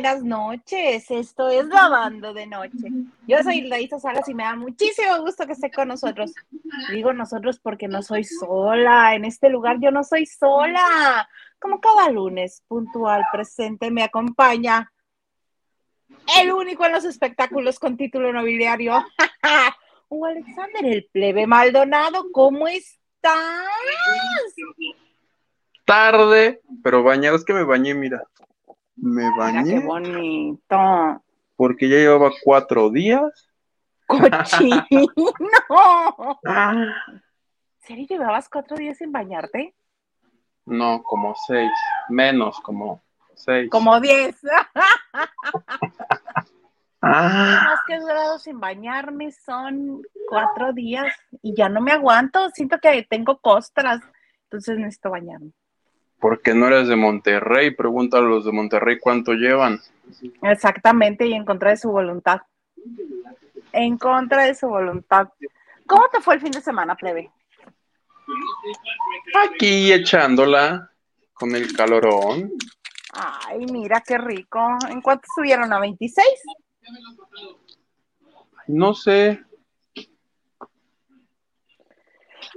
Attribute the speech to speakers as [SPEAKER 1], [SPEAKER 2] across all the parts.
[SPEAKER 1] buenas noches. Esto es Lavando de Noche. Yo soy Hilda Salas y me da muchísimo gusto que esté con nosotros. Digo nosotros porque no soy sola. En este lugar yo no soy sola. Como cada lunes, puntual, presente, me acompaña el único en los espectáculos con título nobiliario. o Alexander, el plebe Maldonado, ¿cómo estás?
[SPEAKER 2] Tarde, pero bañado, es que me bañé, mira. Me bañé.
[SPEAKER 1] qué bonito.
[SPEAKER 2] Porque ya llevaba cuatro días.
[SPEAKER 1] ¡Cochino! ¿Serio llevabas cuatro días sin bañarte?
[SPEAKER 2] No, como seis. Menos, como seis.
[SPEAKER 1] Como diez.
[SPEAKER 2] Ah.
[SPEAKER 1] Más que he durado sin bañarme son cuatro días y ya no me aguanto. Siento que tengo costras, entonces necesito bañarme.
[SPEAKER 2] Porque no eres de Monterrey, pregúntale a los de Monterrey cuánto llevan.
[SPEAKER 1] Exactamente, y en contra de su voluntad. En contra de su voluntad. ¿Cómo te fue el fin de semana, plebe?
[SPEAKER 2] Aquí echándola con el calorón.
[SPEAKER 1] Ay, mira qué rico. ¿En cuánto subieron? ¿A 26?
[SPEAKER 2] No sé,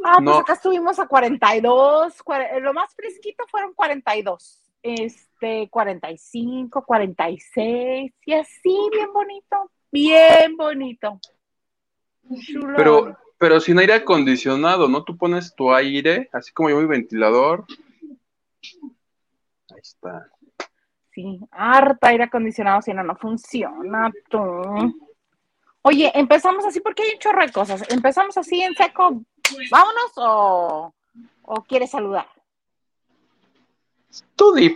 [SPEAKER 1] Ah, pues acá estuvimos a 42, eh, lo más fresquito fueron 42, este, 45, 46, y así, bien bonito, bien bonito.
[SPEAKER 2] Pero, pero sin aire acondicionado, ¿no? Tú pones tu aire, así como yo mi ventilador. Ahí está.
[SPEAKER 1] Sí, harta aire acondicionado, si no, no funciona. Tú. Oye, empezamos así porque hay un chorro de cosas. Empezamos así en seco, vámonos o, quieres saludar.
[SPEAKER 2] Tú di,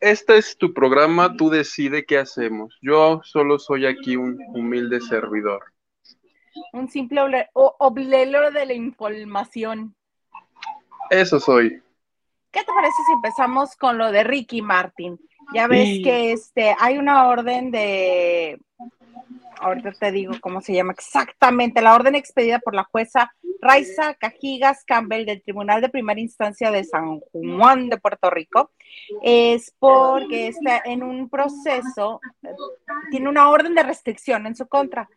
[SPEAKER 2] este es tu programa, tú decide qué hacemos. Yo solo soy aquí un humilde servidor.
[SPEAKER 1] Un simple oblelo de la información.
[SPEAKER 2] Eso soy.
[SPEAKER 1] ¿Qué te parece si empezamos con lo de Ricky Martin? Ya ves que este hay una orden de ahorita te digo cómo se llama exactamente, la orden expedida por la jueza Raiza Cajigas Campbell del Tribunal de Primera Instancia de San Juan de Puerto Rico, es porque está en un proceso, tiene una orden de restricción en su contra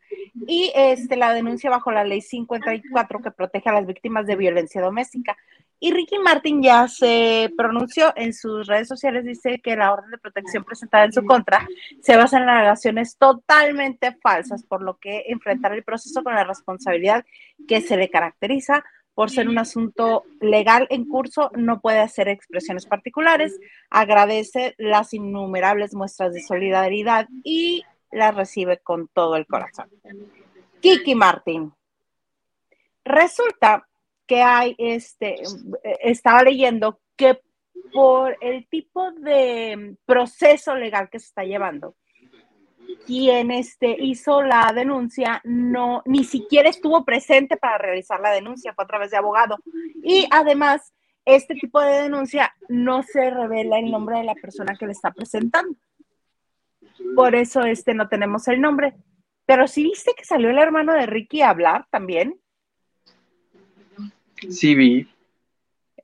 [SPEAKER 1] y este, la denuncia bajo la ley 54 que protege a las víctimas de violencia doméstica. Y Ricky Martin ya se pronunció en sus redes sociales, dice que la orden de protección presentada en su contra se basa en alegaciones totalmente falsas, por lo que enfrentar el proceso con la responsabilidad que se le caracteriza por ser un asunto legal en curso, no puede hacer expresiones particulares. Agradece las innumerables muestras de solidaridad y las recibe con todo el corazón. Kiki Martin. Resulta que hay, este, estaba leyendo que por el tipo de proceso legal que se está llevando, quien este, hizo la denuncia no, ni siquiera estuvo presente para realizar la denuncia, fue a través de abogado. Y además, este tipo de denuncia no se revela el nombre de la persona que le está presentando. Por eso este no tenemos el nombre. Pero sí viste que salió el hermano de Ricky a hablar también.
[SPEAKER 2] Sí, vi.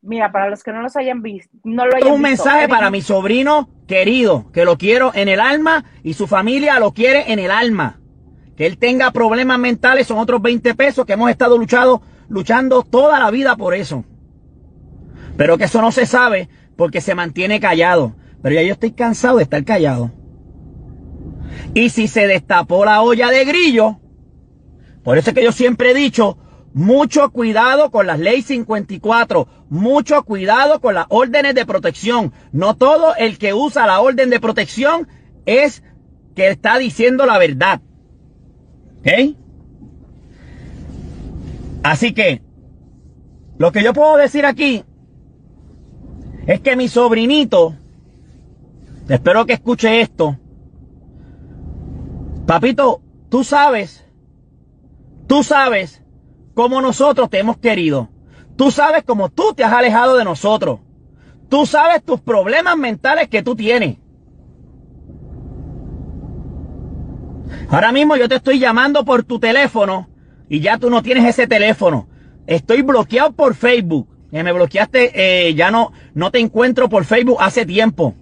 [SPEAKER 1] Mira, para los que no los hayan visto, no lo hayan
[SPEAKER 3] Un mensaje para mi sobrino querido, que lo quiero en el alma y su familia lo quiere en el alma. Que él tenga problemas mentales son otros 20 pesos que hemos estado luchando, luchando toda la vida por eso. Pero que eso no se sabe porque se mantiene callado. Pero ya yo estoy cansado de estar callado. Y si se destapó la olla de grillo, por eso es que yo siempre he dicho, mucho cuidado con las leyes 54. Mucho cuidado con las órdenes de protección. No todo el que usa la orden de protección es que está diciendo la verdad. ¿Ok? Así que, lo que yo puedo decir aquí es que mi sobrinito, espero que escuche esto, papito, tú sabes, tú sabes como nosotros te hemos querido. Tú sabes cómo tú te has alejado de nosotros. Tú sabes tus problemas mentales que tú tienes. Ahora mismo yo te estoy llamando por tu teléfono y ya tú no tienes ese teléfono. Estoy bloqueado por Facebook. me bloqueaste, eh, ya no, no te encuentro por Facebook hace tiempo.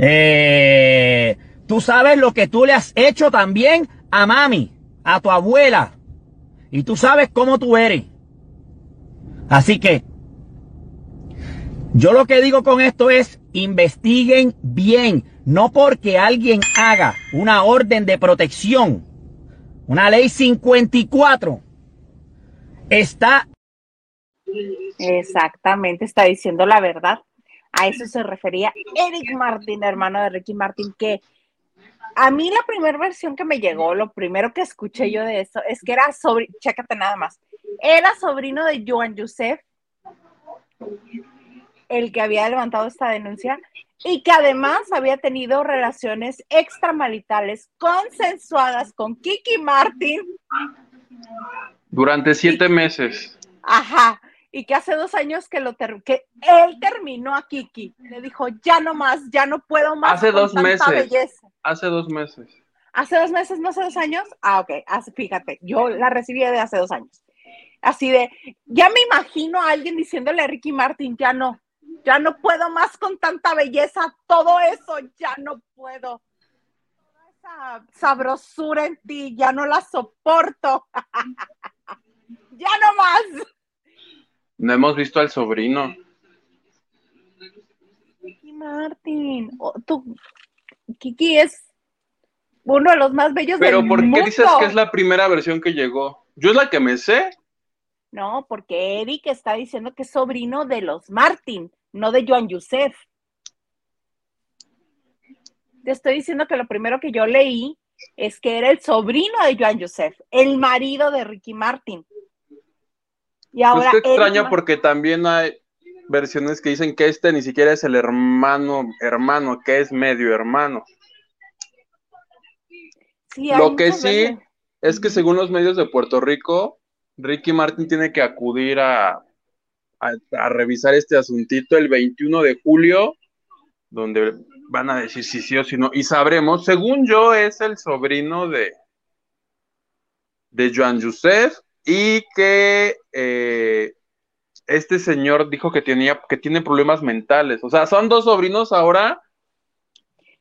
[SPEAKER 3] Eh, tú sabes lo que tú le has hecho también a mami, a tu abuela. Y tú sabes cómo tú eres. Así que, yo lo que digo con esto es, investiguen bien. No porque alguien haga una orden de protección, una ley 54, está...
[SPEAKER 1] Exactamente, está diciendo la verdad. A eso se refería Eric Martin, hermano de Ricky Martin, que a mí la primera versión que me llegó, lo primero que escuché yo de eso, es que era sobrino, chécate nada más, era sobrino de Joan Youssef, el que había levantado esta denuncia, y que además había tenido relaciones extramaritales consensuadas con Kiki Martin.
[SPEAKER 2] Durante siete meses.
[SPEAKER 1] Ajá, y que hace dos años que lo que él terminó a Kiki. Le dijo, ya no más, ya no puedo más.
[SPEAKER 2] Hace dos meses. Hace dos meses.
[SPEAKER 1] ¿Hace dos meses, no hace dos años? Ah, ok, fíjate, yo la recibí de hace dos años. Así de, ya me imagino a alguien diciéndole a Ricky Martin, ya no, ya no puedo más con tanta belleza, todo eso, ya no puedo. Toda esa sabrosura en ti, ya no la soporto. ya no más.
[SPEAKER 2] No hemos visto al sobrino.
[SPEAKER 1] Ricky Martin, tú, Kiki es uno de los más bellos
[SPEAKER 2] Pero
[SPEAKER 1] del
[SPEAKER 2] ¿por
[SPEAKER 1] qué
[SPEAKER 2] dices que es la primera versión que llegó? Yo es la que me sé.
[SPEAKER 1] No, porque Eric está diciendo que es sobrino de los Martin, no de Joan Youssef. Te estoy diciendo que lo primero que yo leí es que era el sobrino de Joan Youssef, el marido de Ricky Martin.
[SPEAKER 2] Y ahora. Es que extraño porque también hay versiones que dicen que este ni siquiera es el hermano, hermano, que es medio hermano. Lo que sí es que según los medios de Puerto Rico, Ricky Martin tiene que acudir a, a, revisar este asuntito el 21 de julio, donde van a decir si sí o si no, y sabremos, según yo, es el sobrino de, de Joan Youssef y que eh, este señor dijo que tenía que tiene problemas mentales. O sea, son dos sobrinos ahora.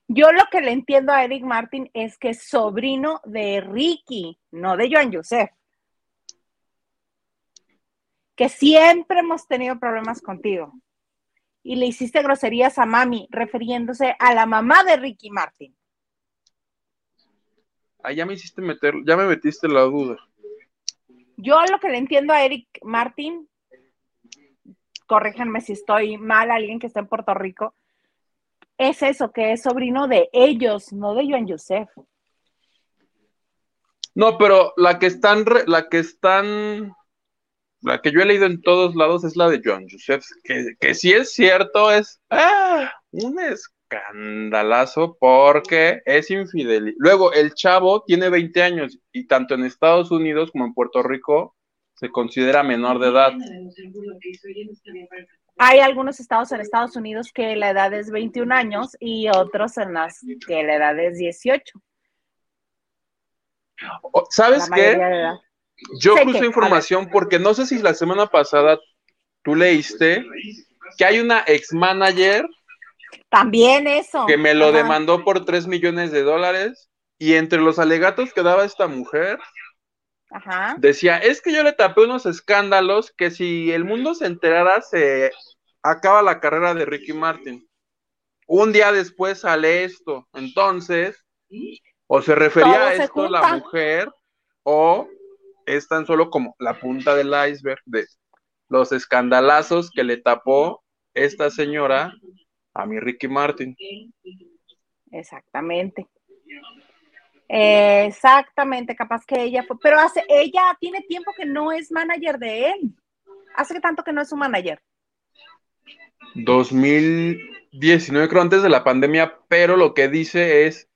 [SPEAKER 1] Yo lo que le entiendo a Eric Martin es que es sobrino de Ricky, no de Joan Joseph. Que siempre hemos tenido problemas contigo. Y le hiciste groserías a mami, refiriéndose a la mamá de Ricky Martin.
[SPEAKER 2] Ah, ya me hiciste meter, ya me metiste la duda.
[SPEAKER 1] Yo lo que le entiendo a Eric Martin corríjanme si estoy mal, alguien que está en Puerto Rico, es eso, que es sobrino de ellos, no de Joan Joseph.
[SPEAKER 2] No, pero la que están, la que están, la que yo he leído en todos lados es la de Joan Joseph, que, que sí es cierto, es ah, un escandalazo porque es infidelidad. Luego, el chavo tiene 20 años y tanto en Estados Unidos como en Puerto Rico se considera menor de edad.
[SPEAKER 1] Hay algunos estados en Estados Unidos que la edad es 21 años y otros en las que la edad es 18.
[SPEAKER 2] ¿Sabes qué? Yo puse información porque no sé si la semana pasada tú leíste que hay una ex manager.
[SPEAKER 1] También eso.
[SPEAKER 2] Que me lo demandó por 3 millones de dólares y entre los alegatos que daba esta mujer Decía, es que yo le tapé unos escándalos que si el mundo se enterara se acaba la carrera de Ricky Martin. Un día después sale esto. Entonces, o se refería a esto la mujer, o es tan solo como la punta del iceberg de los escandalazos que le tapó esta señora a mi Ricky Martin.
[SPEAKER 1] Exactamente exactamente, capaz que ella fue, pero hace, ella tiene tiempo que no es manager de él. ¿Hace tanto que no es su manager?
[SPEAKER 2] 2019, creo, antes de la pandemia, pero lo que dice es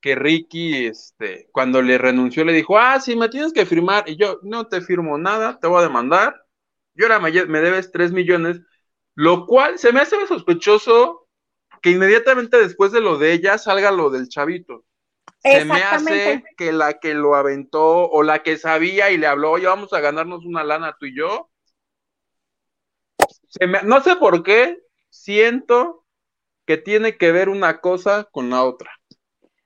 [SPEAKER 2] que Ricky, este, cuando le renunció, le dijo, ah, sí, me tienes que firmar, y yo, no te firmo nada, te voy a demandar, y ahora me, me debes 3 millones, lo cual se me hace sospechoso que inmediatamente después de lo de ella salga lo del chavito se me hace que la que lo aventó o la que sabía y le habló, oye, vamos a ganarnos una lana tú y yo. no sé por qué, siento que tiene que ver una cosa con la otra.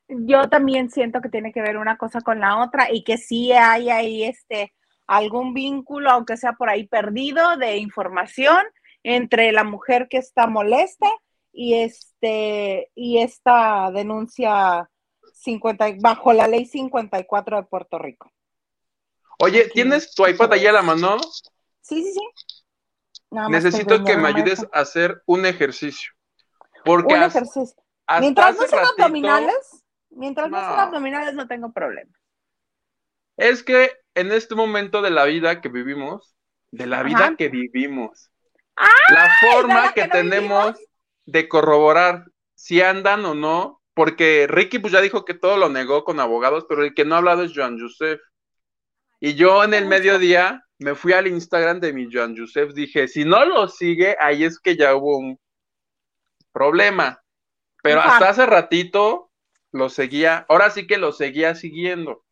[SPEAKER 1] Yo también siento que tiene que ver una cosa con la otra y que sí hay ahí este algún vínculo, aunque sea por ahí perdido, de información entre la mujer que está molesta y este y esta denuncia 50 bajo la ley 54 de Puerto Rico.
[SPEAKER 2] Oye, ¿tienes tu iPad ahí a la mano?
[SPEAKER 1] Sí, sí, sí.
[SPEAKER 2] Necesito que me ayudes a hacer un ejercicio. Porque
[SPEAKER 1] un ejercicio. mientras no sean abdominales, mientras no. sean abdominales no tengo problema.
[SPEAKER 2] Es que en este momento de la vida que vivimos, de la vida que vivimos, la forma que, tenemos de corroborar si andan o no, porque Ricky pues ya dijo que todo lo negó con abogados, pero el que no ha hablado es Joan Joseph. Y yo en el mediodía me fui al Instagram de mi Joan Joseph, dije, si no lo sigue, ahí es que ya hubo un problema. Pero hasta hace ratito lo seguía, ahora sí que lo seguía siguiendo.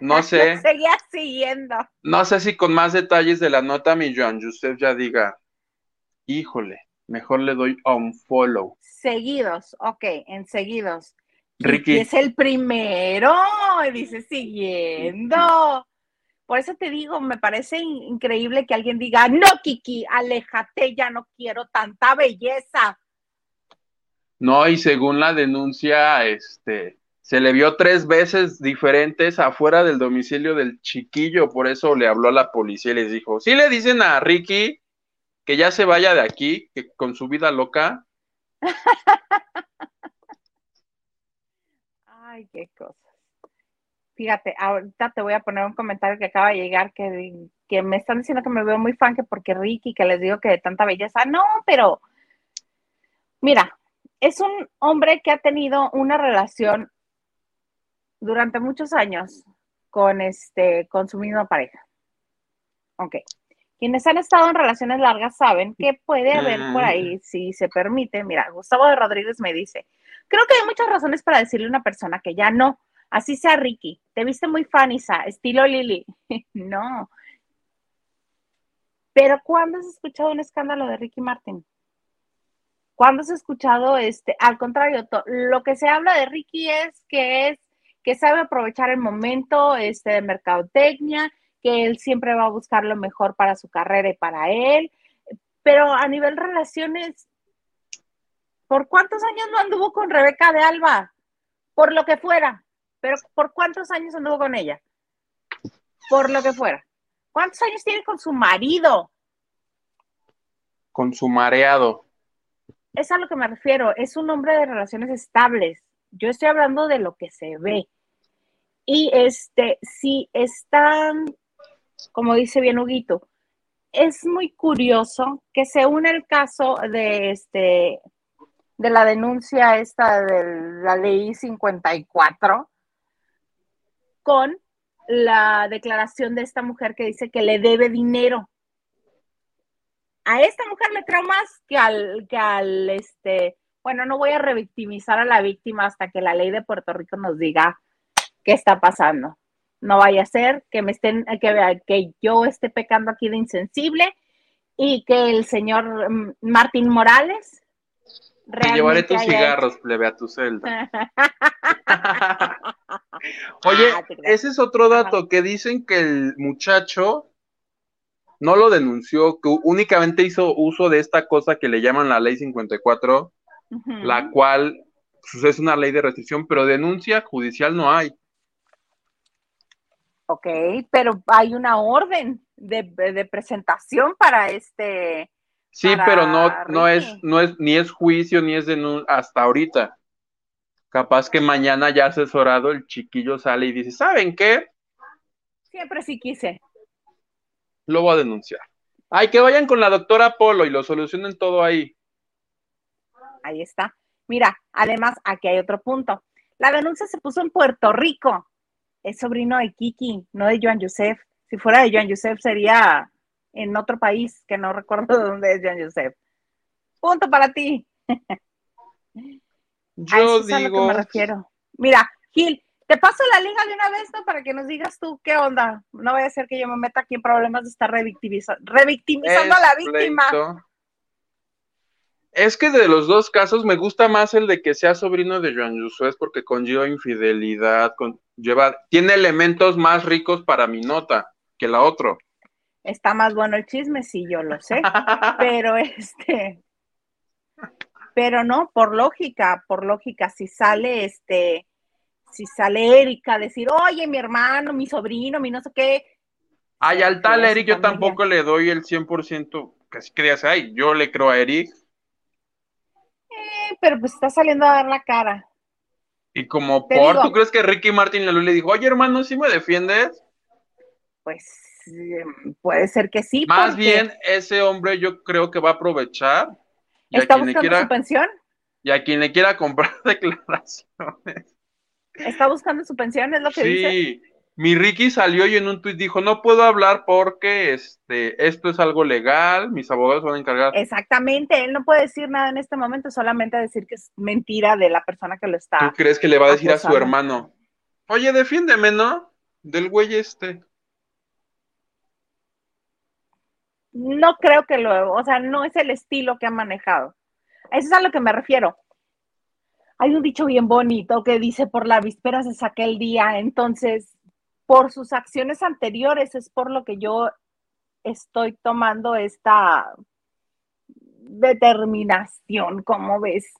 [SPEAKER 2] No sé.
[SPEAKER 1] seguía siguiendo.
[SPEAKER 2] No sé si con más detalles de la nota mi Joan Joseph ya diga, híjole, mejor le doy un follow.
[SPEAKER 1] Seguidos, ok, en seguidos. Ricky. es el primero, y dice siguiendo. Por eso te digo, me parece increíble que alguien diga, no, Kiki, aléjate, ya no quiero tanta belleza.
[SPEAKER 2] No, y según la denuncia, este, se le vio tres veces diferentes afuera del domicilio del chiquillo, por eso le habló a la policía y les dijo, si le dicen a Ricky que ya se vaya de aquí, que con su vida loca.
[SPEAKER 1] Ay, qué cosas. Fíjate, ahorita te voy a poner un comentario que acaba de llegar que, que me están diciendo que me veo muy fan, que porque Ricky, que les digo que de tanta belleza. No, pero mira, es un hombre que ha tenido una relación durante muchos años con este, con su misma pareja. Ok. Quienes han estado en relaciones largas saben que puede haber por ahí, si se permite. Mira, Gustavo de Rodríguez me dice, creo que hay muchas razones para decirle a una persona que ya no, Así sea Ricky, te viste muy fanisa, estilo Lili. no. Pero ¿cuándo has escuchado un escándalo de Ricky Martin? ¿Cuándo has escuchado este? Al contrario, lo que se habla de Ricky es que es que sabe aprovechar el momento este, de mercadotecnia, que él siempre va a buscar lo mejor para su carrera y para él. Pero a nivel relaciones, ¿por cuántos años no anduvo con Rebeca de Alba? Por lo que fuera. Pero ¿por cuántos años anduvo con ella? Por lo que fuera. ¿Cuántos años tiene con su marido?
[SPEAKER 2] Con su mareado.
[SPEAKER 1] Es a lo que me refiero. Es un hombre de relaciones estables. Yo estoy hablando de lo que se ve. Y este, si están, como dice bien Huguito, es muy curioso que se une el caso de este de la denuncia esta de la ley 54 con la declaración de esta mujer que dice que le debe dinero. A esta mujer le creo más que al, que al, este, bueno, no voy a revictimizar a la víctima hasta que la ley de Puerto Rico nos diga qué está pasando. No vaya a ser que me estén, que, que yo esté pecando aquí de insensible y que el señor mm, Martín Morales
[SPEAKER 2] te llevaré tus cigarros, plebe, a tu celda. Oye, ah, ese es otro dato, que dicen que el muchacho no lo denunció, que únicamente hizo uso de esta cosa que le llaman la ley 54, la cual pues, es una ley de restricción, pero denuncia judicial no hay.
[SPEAKER 1] Ok, pero hay una orden de presentación para este
[SPEAKER 2] Sí, pero no, no es, no es, ni es juicio, ni es denuncia hasta ahorita. Capaz que mañana ya asesorado el chiquillo sale y dice, ¿saben qué?
[SPEAKER 1] Siempre sí quise.
[SPEAKER 2] Lo voy a denunciar. Ay, que vayan con la doctora Polo y lo solucionen todo ahí.
[SPEAKER 1] Ahí está. Mira, además, aquí hay otro punto. La denuncia se puso en Puerto Rico. Es sobrino de Kiki, no de Joan Joseph. Si fuera de Joan Joseph sería en otro país que no recuerdo dónde es Jean Joseph. Punto para ti.
[SPEAKER 2] Yo digo.
[SPEAKER 1] me refiero. Mira, Gil, te paso la liga de una vez, ¿no? Para que nos digas tú qué onda. No vaya a ser que yo me meta aquí en problemas de estar revictimizando a la víctima.
[SPEAKER 2] Es que de los dos casos me gusta más el de que sea sobrino de Joan es porque conlleva infidelidad, lleva, tiene elementos más ricos para mi nota que la otra.
[SPEAKER 1] Está más bueno el chisme, sí, yo lo sé. pero este, pero no, por lógica, por lógica, si sale este, si sale Erika a decir, oye, mi hermano, mi sobrino, mi no sé qué.
[SPEAKER 2] Ay, al tal Eric yo tampoco le doy el 100%, casi que digas, ay, yo le creo a Eric
[SPEAKER 1] pero pues está saliendo a dar la cara.
[SPEAKER 2] Y como por, ¿tú crees que Ricky Martin le dijo, oye hermano, ¿sí me defiendes?
[SPEAKER 1] Pues em, puede ser que sí.
[SPEAKER 2] Más bien, ese hombre yo creo que va a aprovechar.
[SPEAKER 1] ¿Está buscando su pensión?
[SPEAKER 2] Y a quien le quiera comprar declaraciones.
[SPEAKER 1] ¿Está buscando su pensión? ¿Es lo que dice? Sí,
[SPEAKER 2] mi Ricky salió y en un tuit dijo, no puedo hablar porque este, esto es algo legal, mis abogados van a encargar.
[SPEAKER 1] Exactamente, él no puede decir nada en este momento, solamente decir que es mentira de la persona que lo está.
[SPEAKER 2] ¿Tú crees que le va a decir a su hermano? Oye, defiéndeme, ¿no? Del güey este.
[SPEAKER 1] No creo que lo, o sea, no es el estilo que ha manejado. Eso es a lo que me refiero. Hay un dicho bien bonito que dice, por la víspera se saca el día, entonces por sus acciones anteriores es por lo que yo estoy tomando esta determinación, como ves.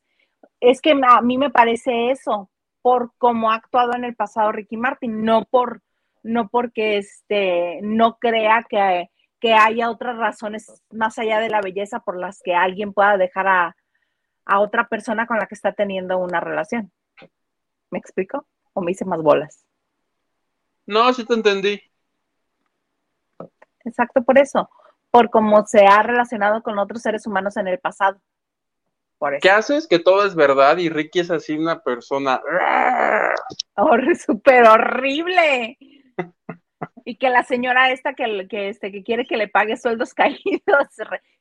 [SPEAKER 1] Es que a mí me parece eso, por cómo ha actuado en el pasado Ricky Martin, no por no porque este no crea que, que haya otras razones más allá de la belleza por las que alguien pueda dejar a, a otra persona con la que está teniendo una relación. ¿Me explico? ¿O me hice más bolas?
[SPEAKER 2] No, sí te entendí.
[SPEAKER 1] Exacto, por eso, por cómo se ha relacionado con otros seres humanos en el pasado.
[SPEAKER 2] Por ¿Qué haces? Que todo es verdad y Ricky es así una persona.
[SPEAKER 1] súper horrible. y que la señora esta que, que, este, que quiere que le pague sueldos caídos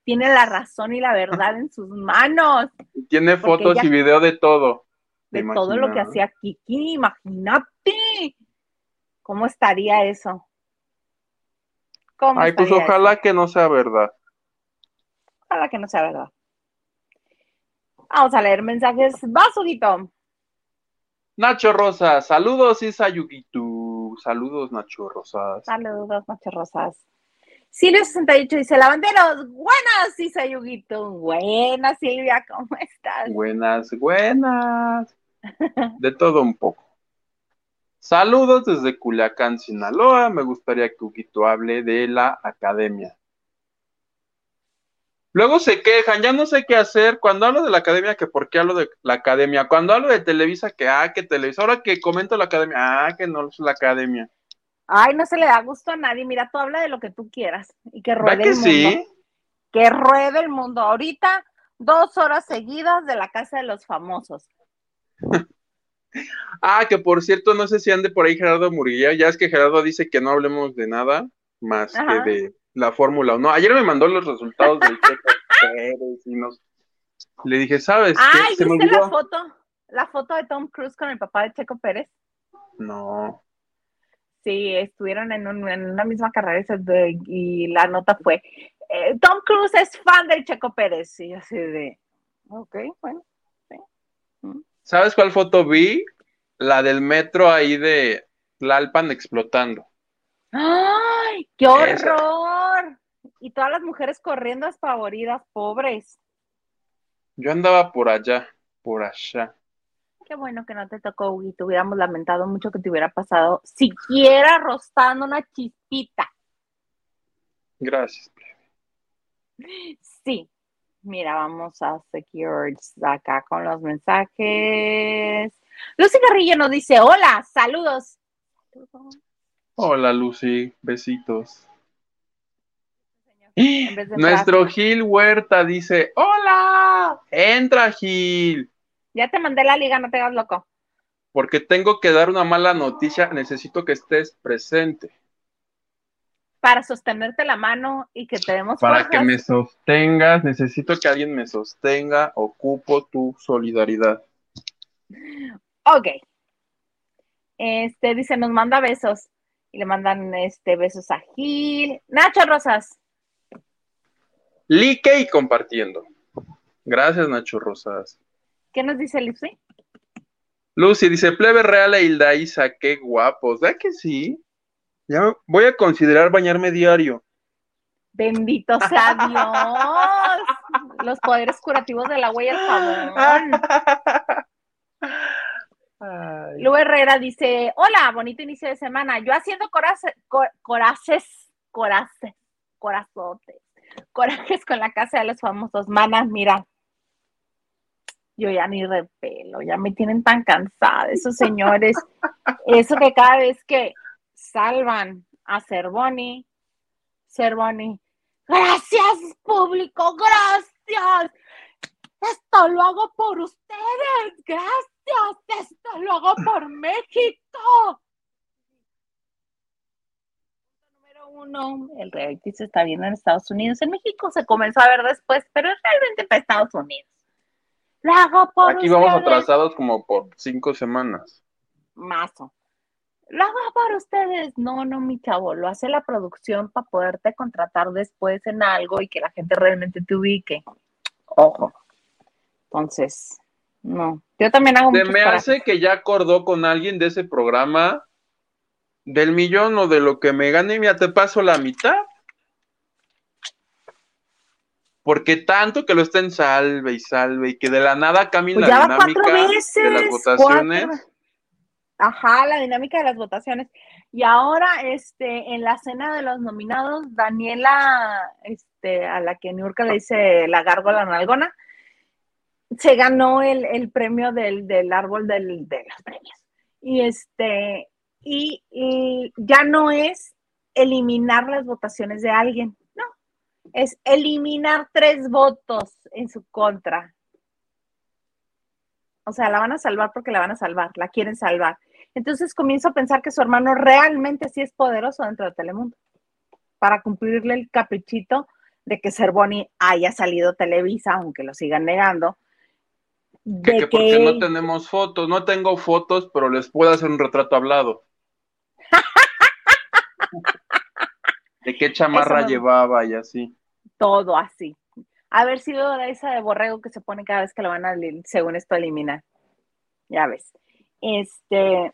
[SPEAKER 1] tiene la razón y la verdad en sus manos.
[SPEAKER 2] Tiene fotos y video de todo.
[SPEAKER 1] De todo lo que hacía Kiki, imagínate. ¿Cómo estaría eso?
[SPEAKER 2] Ay, pues ojalá que no sea verdad.
[SPEAKER 1] Ojalá que no sea verdad. Vamos a leer mensajes. Basudito.
[SPEAKER 2] Nacho Rosas, saludos Isa Yugitu. Saludos Nacho Rosas.
[SPEAKER 1] Saludos Nacho Rosas. Silvio68 dice, lavanderos, buenas Isa Yugitu. Buenas Silvia, ¿cómo estás?
[SPEAKER 2] Buenas, buenas. De todo un poco. Saludos desde Culiacán, Sinaloa. Me gustaría que Huguito hable de la academia. Luego se quejan, ya no sé qué hacer. Cuando hablo de la academia, que por qué hablo de la academia. Cuando hablo de Televisa, que ah, que Televisa. Ahora que comento la academia, ah, que no es la academia.
[SPEAKER 1] Ay, no se le da gusto a nadie. Mira, tú habla de lo que tú quieras y que ruede el mundo. Sí? Que ruede el mundo. Ahorita, dos horas seguidas de la casa de los famosos.
[SPEAKER 2] Ah, que por cierto, no sé si ande por ahí Gerardo Murilla. Ya es que Gerardo dice que no hablemos de nada más que de la Fórmula 1. Ayer me mandó los resultados del Checo Pérez y nos... le dije, ¿sabes?
[SPEAKER 1] Ay, ¿viste la foto? La foto de Tom Cruise con el papá de Checo Pérez.
[SPEAKER 2] No.
[SPEAKER 1] Sí, estuvieron en, una misma carrera y la nota fue, eh, Tom Cruise es fan del Checo Pérez. Y así de, ok, bueno.
[SPEAKER 2] ¿Sabes cuál foto vi? La del metro ahí de Lalpan explotando.
[SPEAKER 1] ¡Ay, qué horror! Y todas las mujeres corriendo espavoridas, pobres.
[SPEAKER 2] Yo andaba por allá, por allá.
[SPEAKER 1] Qué bueno que no te tocó, y te hubiéramos lamentado mucho que te hubiera pasado siquiera rostando una chispita.
[SPEAKER 2] Gracias.
[SPEAKER 1] Sí, Mira, vamos a secure acá con los mensajes. Lucy Carrillo nos dice, hola, saludos.
[SPEAKER 2] Hola Lucy, besitos. Nuestro Gil Huerta dice, hola, entra Gil.
[SPEAKER 1] Ya te mandé la liga, no te hagas loco.
[SPEAKER 2] Porque tengo que dar una mala noticia, necesito que estés presente
[SPEAKER 1] para sostenerte la mano y que te demos
[SPEAKER 2] Para que me sostengas, necesito que alguien me sostenga, ocupo tu solidaridad.
[SPEAKER 1] Ok. Este dice, nos manda besos. Y le mandan este besos a Gil. Nacho Rosas.
[SPEAKER 2] Like y compartiendo. Gracias, Nacho Rosas.
[SPEAKER 1] ¿Qué nos dice Lucy?
[SPEAKER 2] Lucy dice, plebe real e Hilda Isa, qué guapos. ¿Da que sí? Ya voy a considerar bañarme diario.
[SPEAKER 1] Bendito sea Dios. Los poderes curativos del agua y el jabón. Lu Herrera dice, hola, bonito inicio de semana. Yo haciendo coraces, coraces, coraces, corazotes, corajes con la casa de los famosos. Manas, mira, yo ya ni repelo, ya me tienen tan cansada esos señores. Eso que cada vez que salvan a Cervoni, Cervoni, gracias público, gracias. Esto lo hago por ustedes, gracias. Esto lo hago por México. Número uno, el reality se está viendo en Estados Unidos. En México se comenzó a ver después, pero es realmente para Estados Unidos. Lo hago por
[SPEAKER 2] Aquí vamos atrasados como por cinco semanas.
[SPEAKER 1] Mazo. Lo hago por ustedes. No, no, mi chavo, lo hace la producción para poderte contratar después en algo y que la gente realmente te ubique. Ojo. Entonces, no. Yo también hago
[SPEAKER 2] Se me hace que ya acordó con alguien de ese programa del millón o de lo que me gane, ya te paso la mitad porque tanto que lo estén salve y salve y que de la nada cambie pues la dinámica de las votaciones.
[SPEAKER 1] Ajá, la dinámica de las votaciones. Y ahora, este, en la cena de los nominados, Daniela, este, a la que Niurka le dice la gárgola nalgona, se ganó el, premio del, árbol de los premios. Y este, y ya no es eliminar las votaciones de alguien, es eliminar tres votos en su contra. O sea, la van a salvar porque la van a salvar, la quieren salvar. Entonces comienzo a pensar que su hermano realmente sí es poderoso dentro de Telemundo para cumplirle el caprichito de que Cervoni haya salido Televisa, aunque lo sigan negando.
[SPEAKER 2] De que, porque no tenemos fotos, no tengo fotos, pero les puedo hacer un retrato hablado. de qué chamarra llevaba y así.
[SPEAKER 1] Todo así. Haber sido esa de borrego que se pone cada vez que lo van a, según esto, eliminar. Ya ves. Este,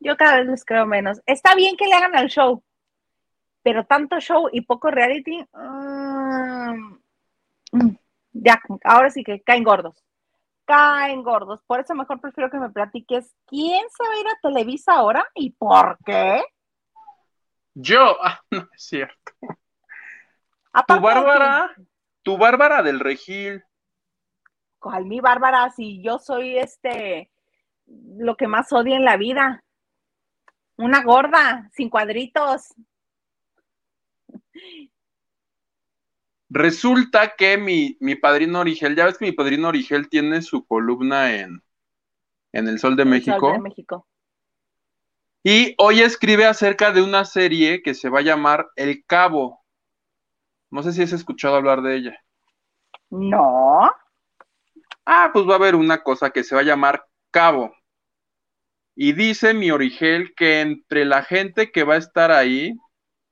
[SPEAKER 1] yo cada vez les creo menos. Está bien que le hagan al show, pero tanto show y poco reality, mm, ya, ahora sí que caen gordos. Caen gordos. Por eso mejor prefiero que me platiques quién se va a ir a Televisa ahora y por qué.
[SPEAKER 2] Yo, ah, no es cierto. tu Bárbara, tu Bárbara del Regil.
[SPEAKER 1] ¿Cuál mi Bárbara? Si yo soy este, lo que más odio en la vida. Una gorda, sin cuadritos.
[SPEAKER 2] Resulta que mi, mi padrino Origel, ya ves que mi padrino Origel tiene su columna en, en El Sol de el México. Sol de México. Y hoy escribe acerca de una serie que se va a llamar El Cabo. No sé si has escuchado hablar de ella.
[SPEAKER 1] No.
[SPEAKER 2] Ah, pues va a haber una cosa que se va a llamar Cabo. Y dice mi Origel que entre la gente que va a estar ahí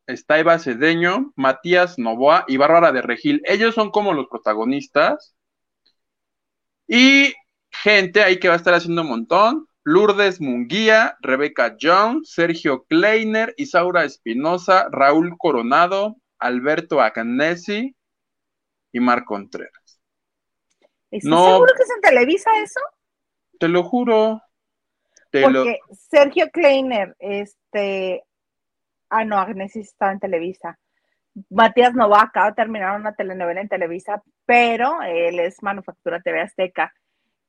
[SPEAKER 2] está Eva Cedeño, Matías Novoa y Bárbara de Regil. Ellos son como los protagonistas. Y gente ahí que va a estar haciendo un montón. Lourdes Munguía, Rebeca Jones, Sergio Kleiner, Isaura Espinosa, Raúl Coronado, Alberto Acanesi y Marco Contreras.
[SPEAKER 1] ¿Estás seguro que es en Televisa eso?
[SPEAKER 2] Te lo juro.
[SPEAKER 1] Porque Sergio Kleiner, este. Ah, no, Agnesi está en Televisa. Matías Nova acaba de terminar una telenovela en Televisa, pero él es Manufactura TV Azteca.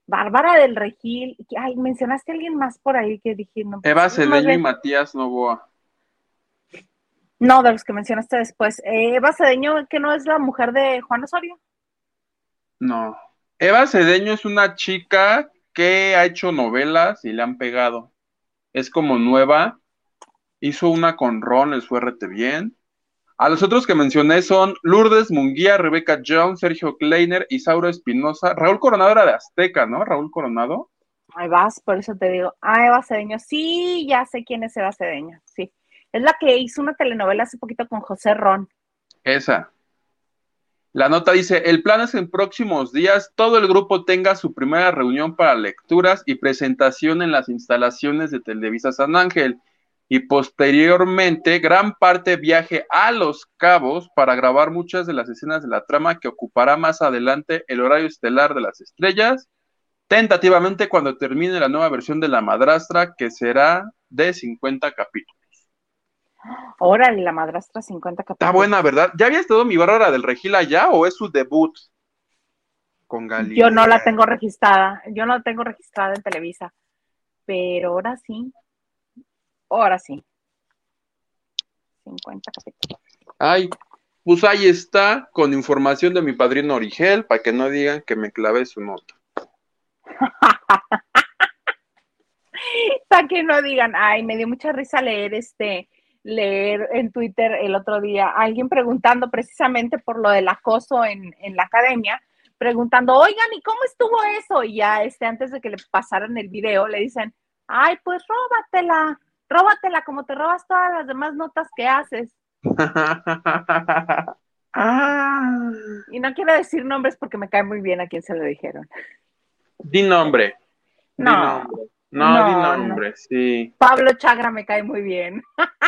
[SPEAKER 1] Bárbara del Regil, ay, mencionaste a alguien más por ahí que dije. No,
[SPEAKER 2] pues, Eva Cedeño y Matías Novoa.
[SPEAKER 1] No, de los que mencionaste después. Eh, Eva Cedeño, que no es la mujer de Juan Osorio.
[SPEAKER 2] No. Eva Cedeño es una chica que ha hecho novelas y le han pegado. Es como nueva. Hizo una con Ron, les fue rete bien. A los otros que mencioné son Lourdes Munguía, Rebeca Jones, Sergio Kleiner, Isaura Espinosa. Raúl Coronado era de Azteca, ¿no? Raúl Coronado.
[SPEAKER 1] Ahí vas, por eso te digo. Ah, Eva Cedeño. Sí, ya sé quién es Eva Cedeño. Sí. Es la que hizo una telenovela hace poquito con José Ron.
[SPEAKER 2] Esa. La nota dice, el plan es que en próximos días todo el grupo tenga su primera reunión para lecturas y presentación en las instalaciones de Televisa San Ángel y posteriormente gran parte viaje a Los Cabos para grabar muchas de las escenas de la trama que ocupará más adelante el horario estelar de las estrellas, tentativamente cuando termine la nueva versión de La Madrastra que será de 50 capítulos.
[SPEAKER 1] Órale, la madrastra 50 capítulos.
[SPEAKER 2] Está buena, ¿verdad? ¿Ya había estado mi Bárbara del Regil allá o es su debut con Galilea?
[SPEAKER 1] Yo no la tengo registrada, yo no la tengo registrada en Televisa, pero ahora sí, ahora sí. 50 capítulos.
[SPEAKER 2] Ay, pues ahí está, con información de mi padrino Origel, para que no digan que me clavé su nota.
[SPEAKER 1] para que no digan, ay, me dio mucha risa leer este leer en Twitter el otro día alguien preguntando precisamente por lo del acoso en, la academia, preguntando, oigan, ¿y cómo estuvo eso? Y ya este, antes de que le pasaran el video, le dicen, ay, pues róbatela, róbatela como te robas todas las demás notas que haces. Ah. Y no quiero decir nombres porque me cae muy bien a quien se lo dijeron.
[SPEAKER 2] Di nombre.
[SPEAKER 1] No.
[SPEAKER 2] No, di nombre, sí.
[SPEAKER 1] Pablo Chagra me cae muy bien.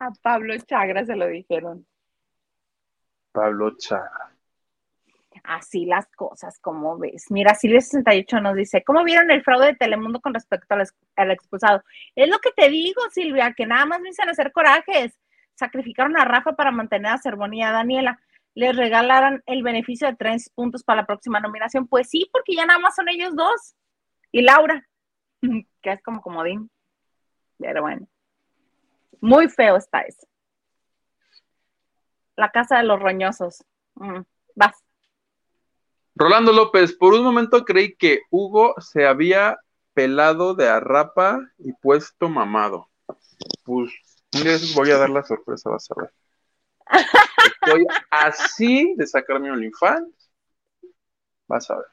[SPEAKER 1] A Pablo Chagra se lo dijeron.
[SPEAKER 2] Pablo Chagra.
[SPEAKER 1] Así las cosas, como ves. Mira, Silvia 68 nos dice, ¿cómo vieron el fraude de Telemundo con respecto al, expulsado? Es lo que te digo, Silvia, que nada más me hicieron hacer corajes. Sacrificaron a Rafa para mantener a Cervoni y a Daniela. Les regalaron el beneficio de tres puntos para la próxima nominación. Pues sí, porque ya nada más son ellos dos. Y Laura, que es como comodín. Pero bueno. Muy feo está eso. La casa de los roñosos. Mm, vas.
[SPEAKER 2] Rolando López, por un momento creí que Hugo se había pelado de arrapa y puesto mamado. Pues un día voy a dar la sorpresa, vas a ver. Estoy así de sacar mi OnlyFans. Vas a ver.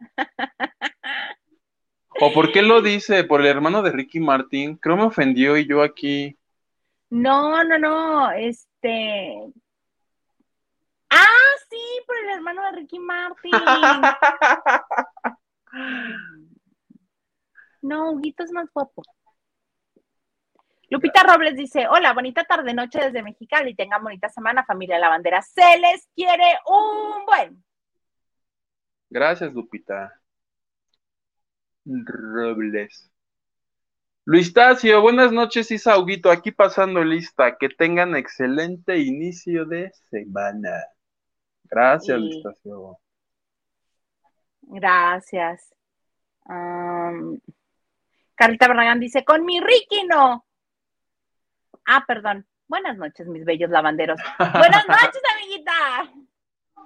[SPEAKER 2] ¿O por qué lo dice? Por el hermano de Ricky Martin. Creo me ofendió y yo aquí.
[SPEAKER 1] No, no, no. Este. Ah, sí, por el hermano de Ricky Martin. no, Huguito es más guapo. Lupita Robles dice, hola, bonita tarde noche desde Mexicali, tengan bonita semana, familia La Bandera, se les quiere un buen.
[SPEAKER 2] Gracias, Lupita. Robles. Luis Tacio, buenas noches, Isauguito, aquí pasando lista. Que tengan excelente inicio de semana. Gracias, Luis Tacio.
[SPEAKER 1] Gracias. Carlita Barragán dice, con mi Ricky no. Ah, perdón. Buenas noches, mis bellos lavanderos. Buenas noches, amiguita.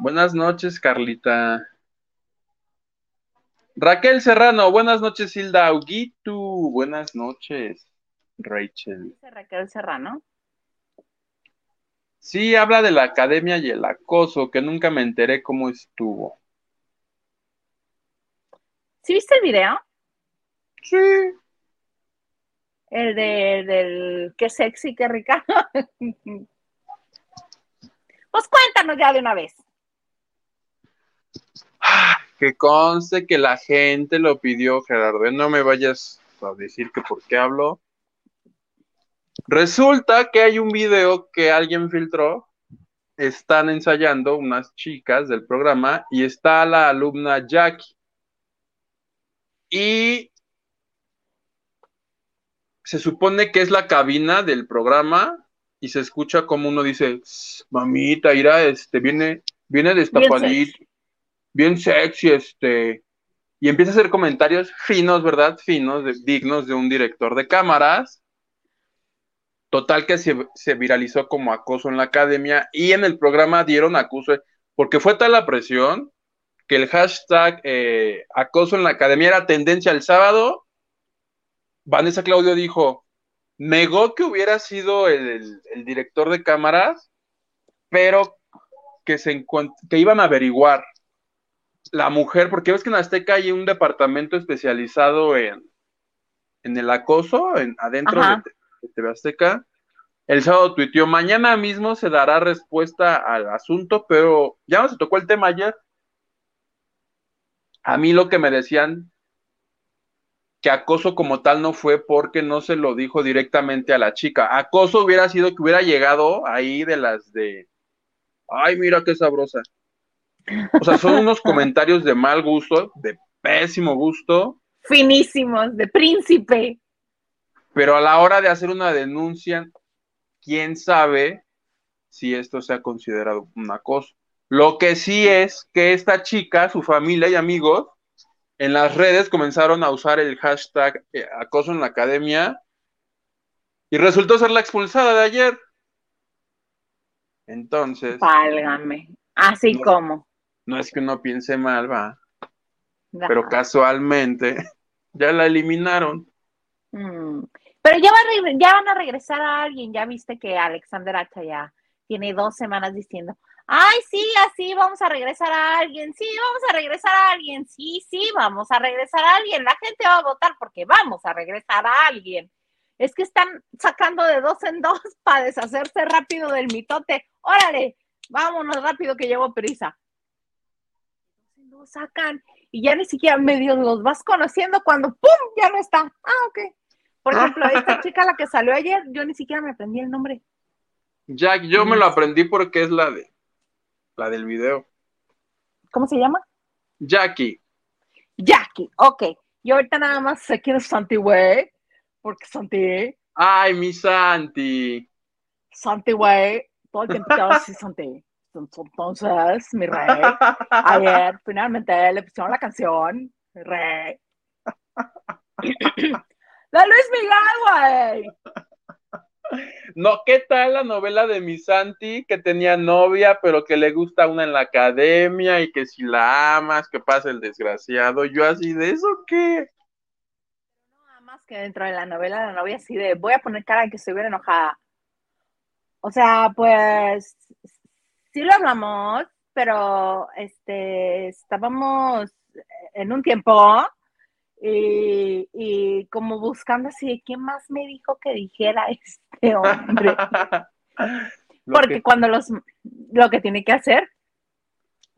[SPEAKER 2] Buenas noches, Carlita. Raquel Serrano, buenas noches, Hilda Auguitu. Buenas noches, Rachel.
[SPEAKER 1] Raquel Serrano?
[SPEAKER 2] Sí, habla de la academia y el acoso, que nunca me enteré cómo estuvo.
[SPEAKER 1] ¿Sí viste el video?
[SPEAKER 2] Sí.
[SPEAKER 1] El de, del qué sexy, qué rica. pues cuéntanos ya de una vez.
[SPEAKER 2] Que conste que la gente lo pidió, Gerardo. ¿eh? No me vayas a decir que por qué hablo. Resulta que hay un video que alguien filtró. Están ensayando unas chicas del programa y está la alumna Jackie. Y se supone que es la cabina del programa y se escucha como uno dice, mamita, ira, este, viene, viene destapadito, bien sexy, este, y empieza a hacer comentarios finos, ¿verdad? Finos, dignos de un director de cámaras. Total que se, viralizó como acoso en la academia y en el programa dieron acuso, porque fue tal la presión que el hashtag eh, acoso en la academia era tendencia el sábado. Vanessa Claudio dijo, negó que hubiera sido el, director de cámaras, pero que, se que iban a averiguar la mujer, porque ves que en Azteca hay un departamento especializado en, en el acoso, en, adentro de, TV Azteca, el sábado tuiteó, mañana mismo se dará respuesta al asunto, pero ya no se tocó el tema ayer. A mí lo que me decían que acoso como tal no fue porque no se lo dijo directamente a la chica. Acoso hubiera sido que hubiera llegado ahí de las de, ay, mira qué sabrosa. O sea, son unos comentarios de mal gusto, de pésimo gusto.
[SPEAKER 1] Finísimos, de príncipe.
[SPEAKER 2] Pero a la hora de hacer una denuncia, quién sabe si esto sea considerado un acoso. Lo que sí es que esta chica, su familia y amigos, en las redes comenzaron a usar el hashtag eh, acoso en la academia y resultó ser la expulsada de ayer. Entonces.
[SPEAKER 1] Válgame. Así como.
[SPEAKER 2] No es que uno piense mal, va. Pero casualmente ya la eliminaron.
[SPEAKER 1] Mm. Pero ya, ya van a regresar a alguien. Ya viste que Alexander Hacha ya tiene dos semanas diciendo, ay, sí, así vamos a regresar a alguien, sí, vamos a regresar a alguien, sí, sí, vamos a regresar a alguien. La gente va a votar porque vamos a regresar a alguien. Es que están sacando de dos en dos para deshacerse rápido del mitote. Órale, vámonos rápido que llevo prisa. Lo sacan y ya ni siquiera medio los vas conociendo cuando ¡pum! ya no está. Ah, ok. Por ejemplo, esta chica la que salió ayer, yo ni siquiera me aprendí el nombre.
[SPEAKER 2] Jack, yo me lo aprendí porque es la de la del video.
[SPEAKER 1] ¿Cómo se llama?
[SPEAKER 2] Jackie.
[SPEAKER 1] Jackie, ok. Yo ahorita nada más sé quién es Santi, güey. Porque Santi.
[SPEAKER 2] Ay, mi Santi.
[SPEAKER 1] Santi, güey. Todo el tiempo te Santi. Entonces, mi rey, ayer finalmente le pusieron la canción, mi rey. La Luis Miguel,
[SPEAKER 2] güey. No, ¿qué tal la novela de mi Santi que tenía novia, pero que le gusta una en la academia y que si la amas, que pasa el desgraciado? Yo así, ¿de eso qué?
[SPEAKER 1] No, nada más que dentro de la novela la novia así de, voy a poner cara de que estuviera enojada. O sea, pues sí lo hablamos, pero este estábamos en un tiempo y, como buscando así, ¿quién más me dijo que dijera este hombre? Porque cuando los, lo que tiene que hacer,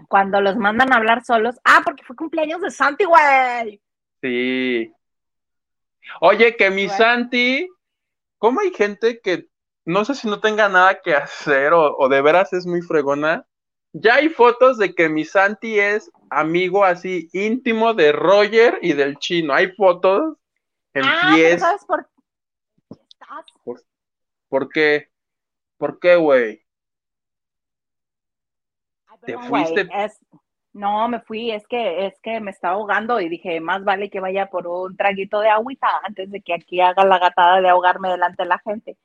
[SPEAKER 1] cuando los mandan a hablar solos, ah, porque fue cumpleaños de Santi, güey.
[SPEAKER 2] Sí. Oye, que mi Santi, ¿cómo hay gente que no sé si no tenga nada que hacer o, o de veras es muy fregona? Ya hay fotos de que mi Santi es amigo así íntimo de Roger y del chino. Hay fotos en ah, pies. ¿Sabes por qué? ¿Por, qué? ¿Por qué, güey?
[SPEAKER 1] ¿Te fuiste? No, me fui, es que, es que me estaba ahogando y dije, más vale que vaya por un traguito de agüita antes de que aquí haga la gatada de ahogarme delante de la gente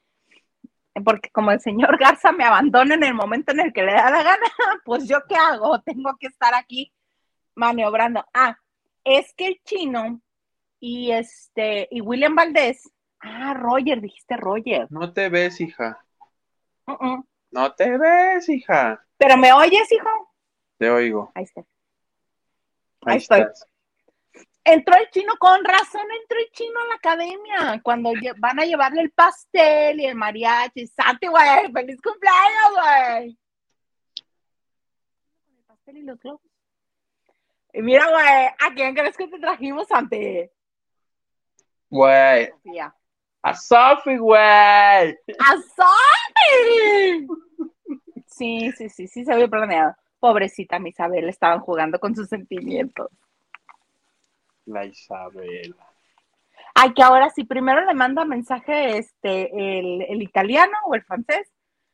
[SPEAKER 1] porque como el señor Garza me abandona en el momento en el que le da la gana, pues yo qué hago, tengo que estar aquí maniobrando. Ah, es que el chino y este y William Valdés, ah, Roger, dijiste Roger.
[SPEAKER 2] No te ves, hija. No te ves, hija.
[SPEAKER 1] Pero me oyes, hijo.
[SPEAKER 2] Te oigo.
[SPEAKER 1] Ahí está. Ahí, estoy entró el chino, con razón entró el chino a la academia, cuando van a llevarle el pastel y el mariachi. Santi, güey, feliz cumpleaños, güey. El pastel y los globos. Y mira, güey, ¿a quién crees que te trajimos, Santi?
[SPEAKER 2] Güey. A Sophie, güey.
[SPEAKER 1] ¡A Sophie! Sí, sí, sí, sí se había planeado. Pobrecita mi Isabel, estaban jugando con sus sentimientos.
[SPEAKER 2] La Isabela.
[SPEAKER 1] Ay, que ahora sí, primero le manda mensaje este, el, italiano o el francés.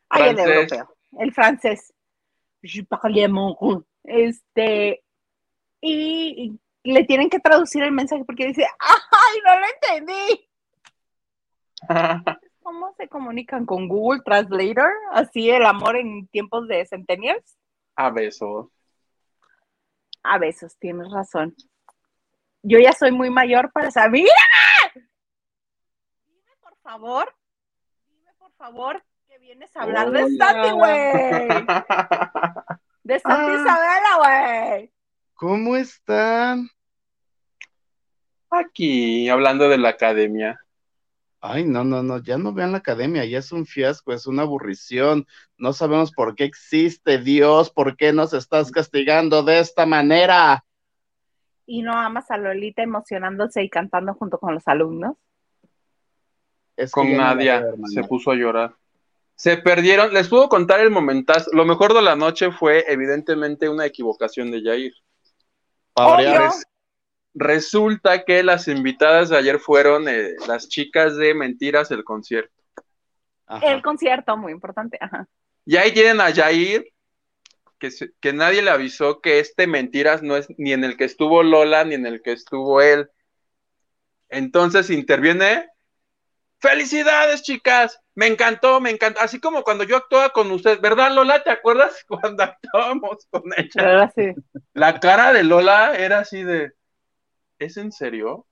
[SPEAKER 1] Ay, el europeo, el francés. Este, y, le tienen que traducir el mensaje porque dice, ¡ay, no lo entendí! ¿Cómo se comunican con Google Translator? Así el amor en tiempos de centennials.
[SPEAKER 2] A besos.
[SPEAKER 1] A besos, tienes razón yo ya soy muy mayor para saber. ¡Mira! Dime, por favor, dime, por favor, que vienes a hablar de Santi, güey. De Santi ah. Isabela, güey.
[SPEAKER 2] ¿Cómo están? Aquí, hablando de la academia.
[SPEAKER 4] Ay, no, no, no, ya no vean la academia, ya es un fiasco, es una aburrición. No sabemos por qué existe Dios, por qué nos estás castigando de esta manera.
[SPEAKER 1] ¿Y no amas a Lolita emocionándose y cantando junto con los alumnos?
[SPEAKER 2] con Nadia, se puso a llorar. Se perdieron, les puedo contar el momentazo. Lo mejor de la noche fue evidentemente una equivocación de Jair. Resulta que las invitadas de ayer fueron eh, las chicas de Mentiras, el concierto.
[SPEAKER 1] El concierto, muy importante.
[SPEAKER 2] Y ahí tienen a Jair, que, que nadie le avisó que este Mentiras no es ni en el que estuvo Lola ni en el que estuvo él. Entonces interviene. ¡Felicidades, chicas! Me encantó, me encantó. Así como cuando yo actuaba con usted, ¿verdad, Lola? ¿Te acuerdas cuando actuábamos con ella? La cara de Lola era así de. ¿Es en serio?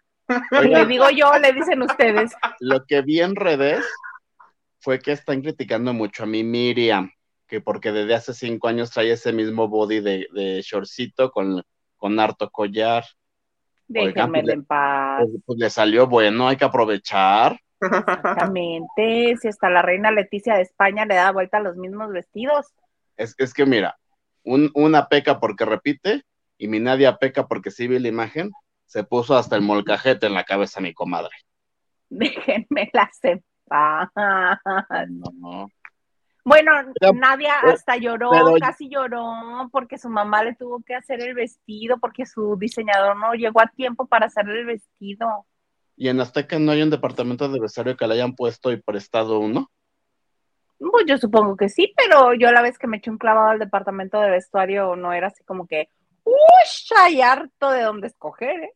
[SPEAKER 1] le digo yo, le dicen ustedes.
[SPEAKER 4] Lo que vi en redes fue que están criticando mucho a mi Miriam, que porque desde hace cinco años trae ese mismo body de, de shortcito con, con harto collar.
[SPEAKER 1] Déjenme pues, en paz.
[SPEAKER 4] Pues, pues, le salió bueno, hay que aprovechar.
[SPEAKER 1] Exactamente, si hasta la reina Leticia de España le da vuelta a los mismos vestidos.
[SPEAKER 4] Es, es que mira, un, una peca porque repite y mi Nadia peca porque sí vi la imagen, se puso hasta el molcajete en la cabeza mi comadre.
[SPEAKER 1] Déjenme la sepa. Bueno, Nadia hasta lloró, casi lloró, porque su mamá le tuvo que hacer el vestido, porque su diseñador no llegó a tiempo para hacerle el vestido.
[SPEAKER 4] ¿Y en Azteca no hay un departamento de vestuario que le hayan puesto y prestado uno?
[SPEAKER 1] Pues yo supongo que sí, pero yo la vez que me eché un clavado al departamento de vestuario no era así como que, ¡uy! Hay harto de dónde escoger, ¿eh?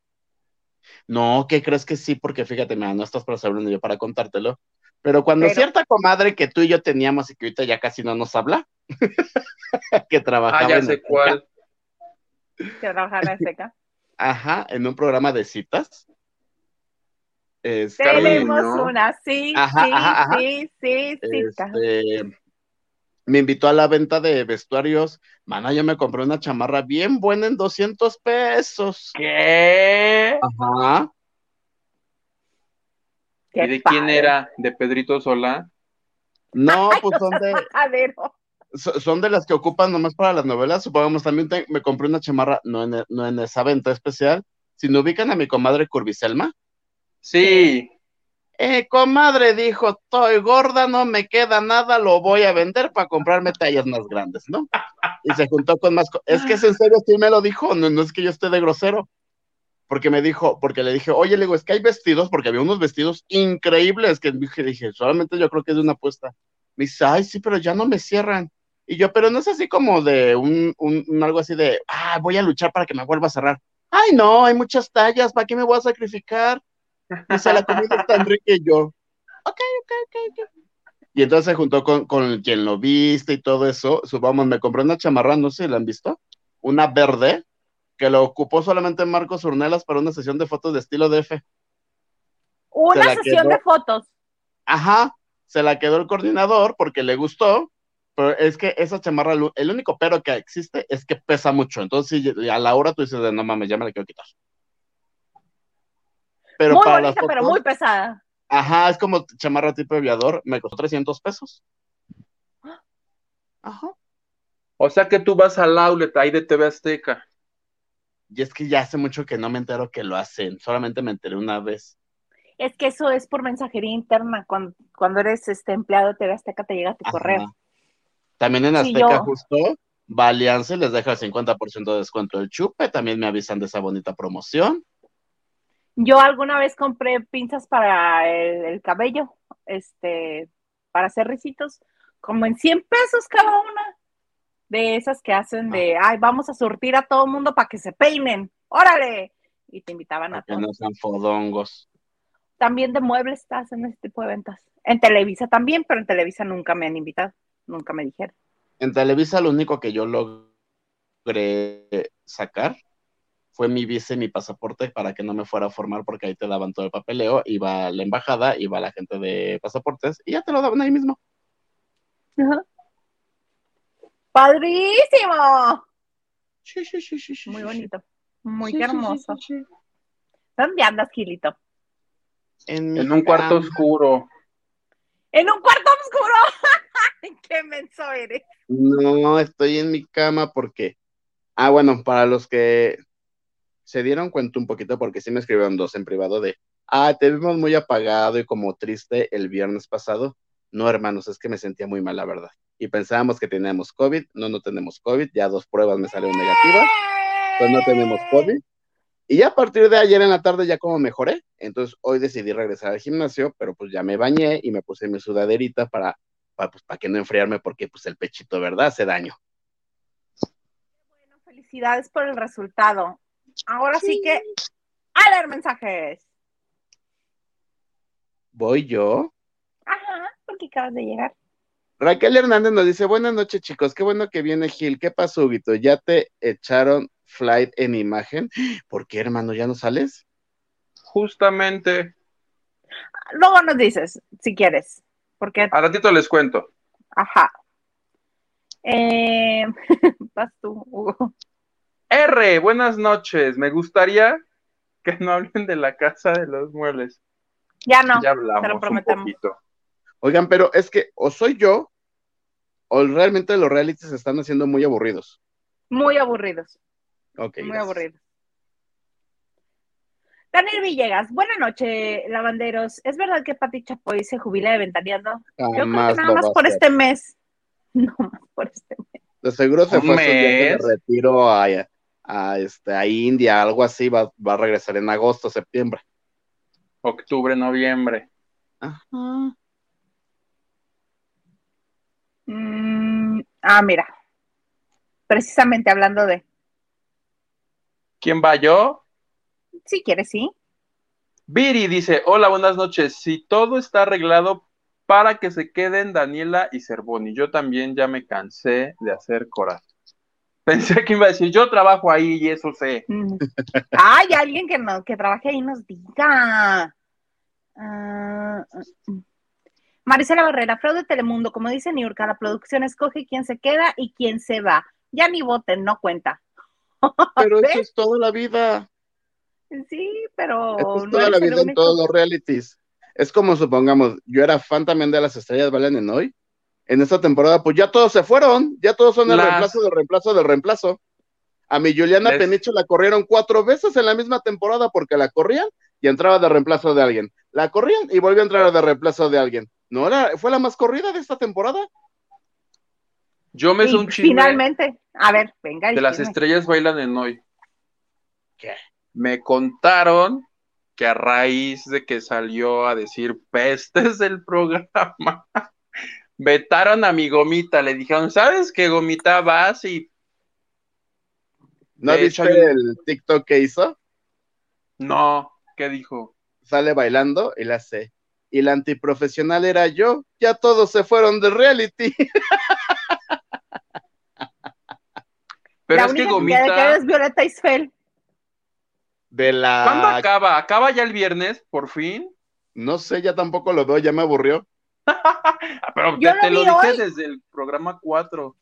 [SPEAKER 4] No, ¿qué crees que sí? Porque fíjate, mira, no estás para saberlo yo para contártelo. Pero cuando cierta comadre que tú y yo teníamos y que ahorita ya casi no nos habla, que trabajaba.
[SPEAKER 2] Ah, ya sé cuál.
[SPEAKER 1] Que trabajaba en seca.
[SPEAKER 4] Ajá, en un programa de citas.
[SPEAKER 1] Tenemos una, sí, sí, sí, sí, este,
[SPEAKER 4] me invitó a la venta de vestuarios. Mana, yo me compré una chamarra bien buena en 200 pesos.
[SPEAKER 2] ¿Qué?
[SPEAKER 4] Ajá.
[SPEAKER 2] ¿Y de quién era? ¿De Pedrito Sola?
[SPEAKER 4] No, pues son de. son de las que ocupan nomás para las novelas. Supongamos, también me compré una chamarra, no en, no en esa venta especial. Si no ubican a mi comadre Curviselma.
[SPEAKER 2] Sí.
[SPEAKER 4] Eh, comadre dijo, estoy gorda, no me queda nada, lo voy a vender para comprarme tallas más grandes, ¿no? Y se juntó con más... Es que es en serio, sí me lo dijo, no, no es que yo esté de grosero. Porque me dijo, porque le dije, oye, le digo, es que hay vestidos, porque había unos vestidos increíbles que dije, dije, solamente yo creo que es de una apuesta. Me dice, ay, sí, pero ya no me cierran. Y yo, pero no es así como de un, algo así de, ah, voy a luchar para que me vuelva a cerrar. Ay, no, hay muchas tallas, ¿para qué me voy a sacrificar? Dice, la comida está Enrique y yo, ok, ok, ok, ok. Y entonces se juntó con, con quien lo viste y todo eso. Subamos, me compré una chamarra, no sé si la han visto, una verde, que lo ocupó solamente Marcos Urnelas para una sesión de fotos de estilo DF.
[SPEAKER 1] Una sesión de fotos.
[SPEAKER 4] Ajá, se la quedó el coordinador porque le gustó, pero es que esa chamarra, el único pero que existe es que pesa mucho. Entonces, a la hora tú dices, no mames, ya me la quiero quitar
[SPEAKER 1] muy bonita, pero muy pesada.
[SPEAKER 4] Ajá, es como chamarra tipo aviador, me costó 300 pesos.
[SPEAKER 2] Ajá. O sea que tú vas al outlet ahí de TV Azteca.
[SPEAKER 4] Y es que ya hace mucho que no me entero que lo hacen, solamente me enteré una vez.
[SPEAKER 1] Es que eso es por mensajería interna, cuando, cuando eres este empleado de Azteca te llega tu correo.
[SPEAKER 4] También en Azteca justo va Alianza y les deja el 50% de descuento del chupe, también me avisan de esa bonita promoción.
[SPEAKER 1] Yo alguna vez compré pinzas para el, cabello, este, para hacer risitos, como en 100 pesos cada una. De esas que hacen de, ah. ay, vamos a surtir a todo mundo para que se peinen. ¡Órale! Y te invitaban a
[SPEAKER 4] que no sean fodongos.
[SPEAKER 1] También de muebles estás en este tipo de ventas. En Televisa también, pero en Televisa nunca me han invitado. Nunca me dijeron.
[SPEAKER 4] En Televisa lo único que yo logré sacar fue mi visa y mi pasaporte para que no me fuera a formar porque ahí te daban todo el papeleo, iba a la embajada, iba la gente de pasaportes y ya te lo daban ahí mismo.
[SPEAKER 1] ¡Padrísimo!
[SPEAKER 4] Sí, sí, sí, sí,
[SPEAKER 1] Muy bonito, muy hermoso. ¿Dónde andas, Gilito?
[SPEAKER 2] En, un cuarto oscuro.
[SPEAKER 1] En un cuarto oscuro. Qué menso eres.
[SPEAKER 4] No, estoy en mi cama porque. Ah, bueno, para los que se dieron cuenta un poquito, porque sí me escribieron dos en privado de. Ah, te vimos muy apagado y como triste el viernes pasado. No, hermanos, es que me sentía muy mal, la verdad. Y pensábamos que teníamos COVID. No, no tenemos COVID. Ya dos pruebas me salieron negativas. Pues no tenemos COVID. Y ya a partir de ayer en la tarde ya como mejoré, entonces hoy decidí regresar al gimnasio, pero pues ya me bañé y me puse mi sudaderita para, para, pues, para que no enfriarme porque pues el pechito, ¿verdad? Hace daño.
[SPEAKER 1] Bueno, felicidades por el resultado. Ahora sí, que a leer mensajes.
[SPEAKER 4] ¿Voy yo?
[SPEAKER 1] Porque acabas de llegar.
[SPEAKER 4] Raquel Hernández nos dice, buenas noches chicos, qué bueno que viene Gil, ¿qué pasó, Guito? ¿Ya te echaron flight en imagen. ¿Por qué, hermano? ¿Ya no sales?
[SPEAKER 2] Justamente.
[SPEAKER 1] Luego nos dices, si quieres. Porque...
[SPEAKER 2] A ratito les cuento.
[SPEAKER 1] Ajá. Eh... Vas tú, Hugo.
[SPEAKER 2] R, buenas noches. Me gustaría que no hablen de la casa de los muebles.
[SPEAKER 1] Ya no,
[SPEAKER 2] ya hablamos Un
[SPEAKER 4] Oigan, pero es que o soy yo o realmente los realities se están haciendo muy aburridos.
[SPEAKER 1] Muy aburridos.
[SPEAKER 4] Muy
[SPEAKER 1] aburrido. Daniel Villegas, buena noche, lavanderos. ¿Es verdad que Pati Chapoy se jubila de ventaneando? Yo creo que nada más por este mes. No más por este mes.
[SPEAKER 4] De seguro se fue de retiro a, a, este, a India, algo así, va, va a regresar en agosto, septiembre.
[SPEAKER 2] Octubre, noviembre.
[SPEAKER 1] Ajá. Mm, ah, mira. Precisamente hablando de.
[SPEAKER 2] ¿Quién va yo?
[SPEAKER 1] Si quieres, sí.
[SPEAKER 2] Viri dice, hola, buenas noches. Si todo está arreglado para que se queden Daniela y Cervoni. Yo también ya me cansé de hacer corazón. Pensé que iba a decir, yo trabajo ahí y eso sé.
[SPEAKER 1] Mm. Ay, alguien que no, que trabaje ahí nos diga. Uh, Marisela Barrera, fraude Telemundo, como dice Niurka, la producción escoge quién se queda y quién se va. Ya ni voten, no cuenta.
[SPEAKER 4] Pero eso es toda la vida.
[SPEAKER 1] Sí, pero.
[SPEAKER 4] es toda la vida en todos los realities. Es como supongamos, yo era fan también de las estrellas valen en hoy. En esta temporada, pues ya todos se fueron, ya todos son el reemplazo del reemplazo del reemplazo. A mi Juliana Penicho la corrieron cuatro veces en la misma temporada porque la corrían y entraba de reemplazo de alguien. La corrían y volvió a entrar de reemplazo de alguien. ¿No era, fue la más corrida de esta temporada?
[SPEAKER 2] Yo me un chisme.
[SPEAKER 1] Finalmente, a ver, venga.
[SPEAKER 2] De las estrellas bailan en hoy.
[SPEAKER 4] ¿Qué?
[SPEAKER 2] Me contaron que a raíz de que salió a decir pestes del programa, vetaron a mi gomita. Le dijeron, ¿sabes qué gomita vas y.
[SPEAKER 4] ¿No viste el TikTok que hizo?
[SPEAKER 2] No, ¿qué dijo?
[SPEAKER 4] Sale bailando y la hace. Y la antiprofesional era yo. Ya todos se fueron de reality.
[SPEAKER 2] Pero es que Gomita.
[SPEAKER 1] es Violeta Isfel.
[SPEAKER 4] De la.
[SPEAKER 2] ¿Cuándo acaba? ¿Acaba ya el viernes, por fin?
[SPEAKER 4] No sé, ya tampoco lo veo, ya me aburrió.
[SPEAKER 2] Pero te, lo, dije desde el programa 4.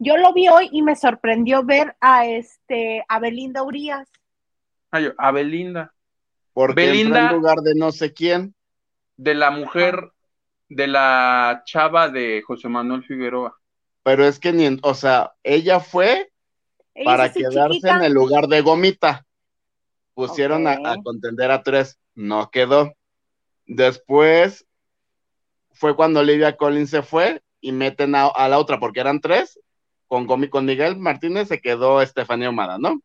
[SPEAKER 1] Yo lo vi hoy y me sorprendió ver a este a Belinda Urias.
[SPEAKER 2] Ay, a Belinda.
[SPEAKER 4] Porque Belinda en lugar de no sé quién.
[SPEAKER 2] De la mujer, de la chava de José Manuel Figueroa.
[SPEAKER 4] Pero es que ni, o sea, ella fue para quedarse en el lugar de Gomita. Pusieron a, contender a tres, no quedó. Después fue cuando Olivia Collins se fue y meten a, la otra, porque eran tres. Con, con Miguel Martínez se quedó Estefanía Omada, ¿no?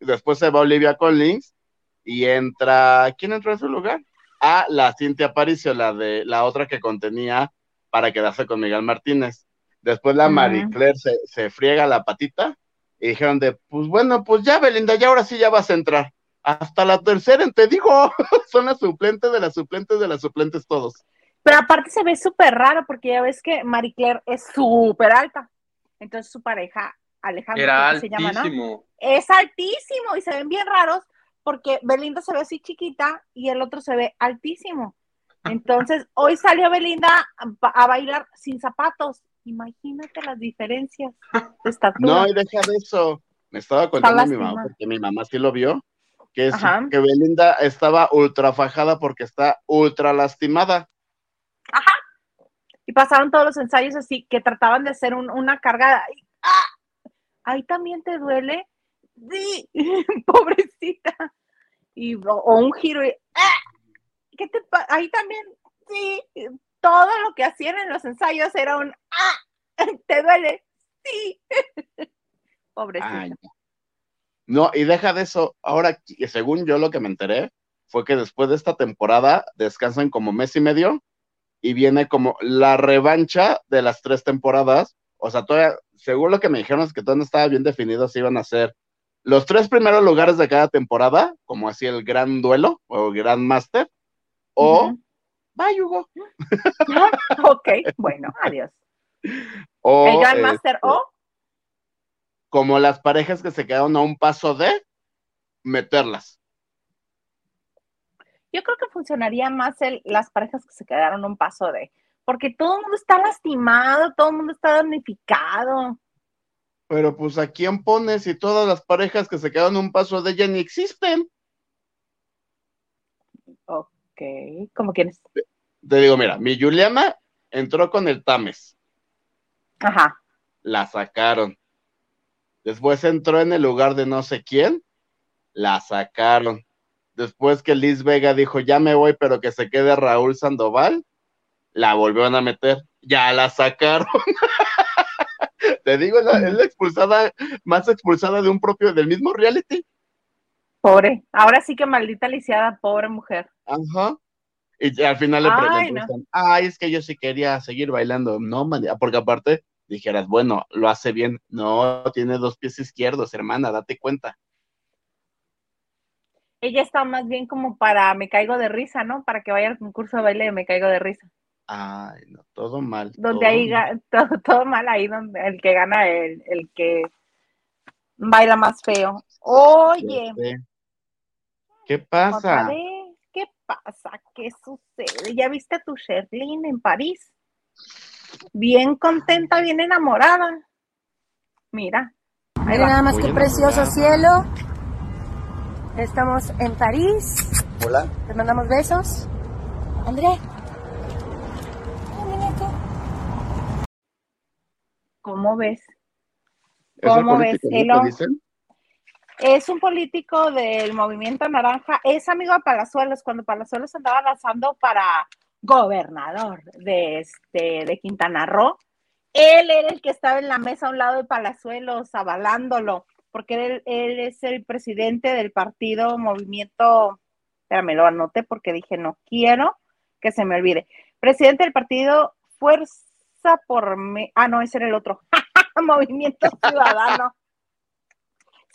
[SPEAKER 4] Después se va Olivia Collins y entra. ¿Quién entró en su lugar? A la Cintia Aparicio, la de la otra que contenía para quedarse con Miguel Martínez. Después la Marie Claire se, friega la patita y dijeron de, pues bueno, pues ya Belinda, ya ahora sí ya vas a entrar. Hasta la tercera, te digo, son las suplentes de las suplentes de las suplentes todos.
[SPEAKER 1] Pero aparte se ve súper raro porque ya ves que Marie Claire es súper alta. Entonces su pareja, Alejandro,
[SPEAKER 2] Era se llama, ¿no?
[SPEAKER 1] Es altísimo y se ven bien raros porque Belinda se ve así chiquita y el otro se ve altísimo. Entonces, hoy salió Belinda a, bailar sin zapatos. Imagínate las diferencias de estatura.
[SPEAKER 4] No, y deja de eso. Me estaba contando mi mamá, porque mi mamá sí lo vio, que, es, que Belinda estaba ultra fajada porque está ultra lastimada.
[SPEAKER 1] Ajá. Y pasaron todos los ensayos así, que trataban de hacer una carga. ¡Ah! Ahí también te duele. Sí, pobrecita. Y, o, un giro y, ¡ah! ¿Qué te Ahí también, sí, todo lo que hacían en los ensayos era un, ¡ah! ¿Te duele? Sí. pobrecita.
[SPEAKER 4] No, y deja de eso. Ahora, según yo lo que me enteré, fue que después de esta temporada descansan como mes y medio y viene como la revancha de las tres temporadas. O sea, todavía, según lo que me dijeron es que todavía no estaba bien definido si iban a ser los tres primeros lugares de cada temporada, como así el gran duelo o gran máster, o bye Hugo.
[SPEAKER 1] ok, bueno, adiós. el gran este, o
[SPEAKER 4] como las parejas que se quedaron a un paso de meterlas.
[SPEAKER 1] Yo creo que funcionaría más el, las parejas que se quedaron a un paso de, porque todo el mundo está lastimado, todo el mundo está damnificado.
[SPEAKER 4] Pero pues a quién pones si todas las parejas que se quedaron a un paso de ella ni existen.
[SPEAKER 1] Ok, ¿cómo quieres?
[SPEAKER 4] Te digo, mira, mi Juliana entró con el Tames.
[SPEAKER 1] Ajá.
[SPEAKER 4] La sacaron. Después entró en el lugar de no sé quién, la sacaron. Después que Liz Vega dijo, ya me voy, pero que se quede Raúl Sandoval, la volvieron a meter, ya la sacaron. Te digo, es la, expulsada, más expulsada de un propio, del mismo reality.
[SPEAKER 1] Pobre, ahora sí que maldita lisiada, pobre mujer.
[SPEAKER 4] Ajá. Y al final le preguntan, ay, es que yo sí quería seguir bailando. No, porque aparte dijeras, bueno, lo hace bien. No, tiene dos pies izquierdos, hermana, date cuenta.
[SPEAKER 1] Ella está más bien como para me caigo de risa, ¿no? Para que vaya al concurso de baile de me caigo de risa.
[SPEAKER 4] Ay, no, todo mal.
[SPEAKER 1] Donde ahí, Todo, todo, mal ahí, donde el que gana, el, el que baila más feo. Oye.
[SPEAKER 4] ¿Qué pasa?
[SPEAKER 1] ¿Qué pasa? ¿Qué sucede? ¿Ya viste a tu Sherlyn en París? bien contenta, bien enamorada. Mira.
[SPEAKER 5] Mira nada más que precioso cielo. Estamos en París.
[SPEAKER 4] Hola.
[SPEAKER 5] Te mandamos besos. André.
[SPEAKER 1] ¿Cómo ves? ¿Cómo ves? Es un político del movimiento naranja, es amigo de Palazuelos, cuando Palazuelos andaba lanzando para gobernador de, este, de Quintana Roo. Él era el que estaba en la mesa a un lado de Palazuelos, avalándolo, porque él, él es el presidente del partido Movimiento, espérame, lo anoté porque dije, no quiero que se me olvide. Presidente del partido Fuerza por... Me ah, no, ese era el otro. Movimiento Ciudadano.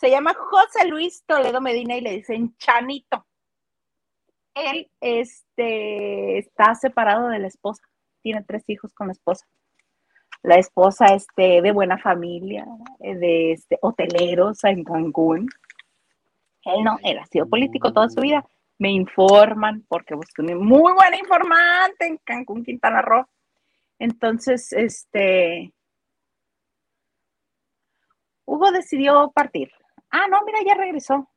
[SPEAKER 1] Se llama José Luis Toledo Medina y le dicen Chanito él este, está separado de la esposa, tiene tres hijos con la esposa. La esposa este, de buena familia, de este, hoteleros en Cancún. Él no, él ha sido político toda su vida. Me informan, porque busqué un muy buena informante en Cancún, Quintana Roo. Entonces, este, Hugo decidió partir. Ah, no, mira, ya regresó.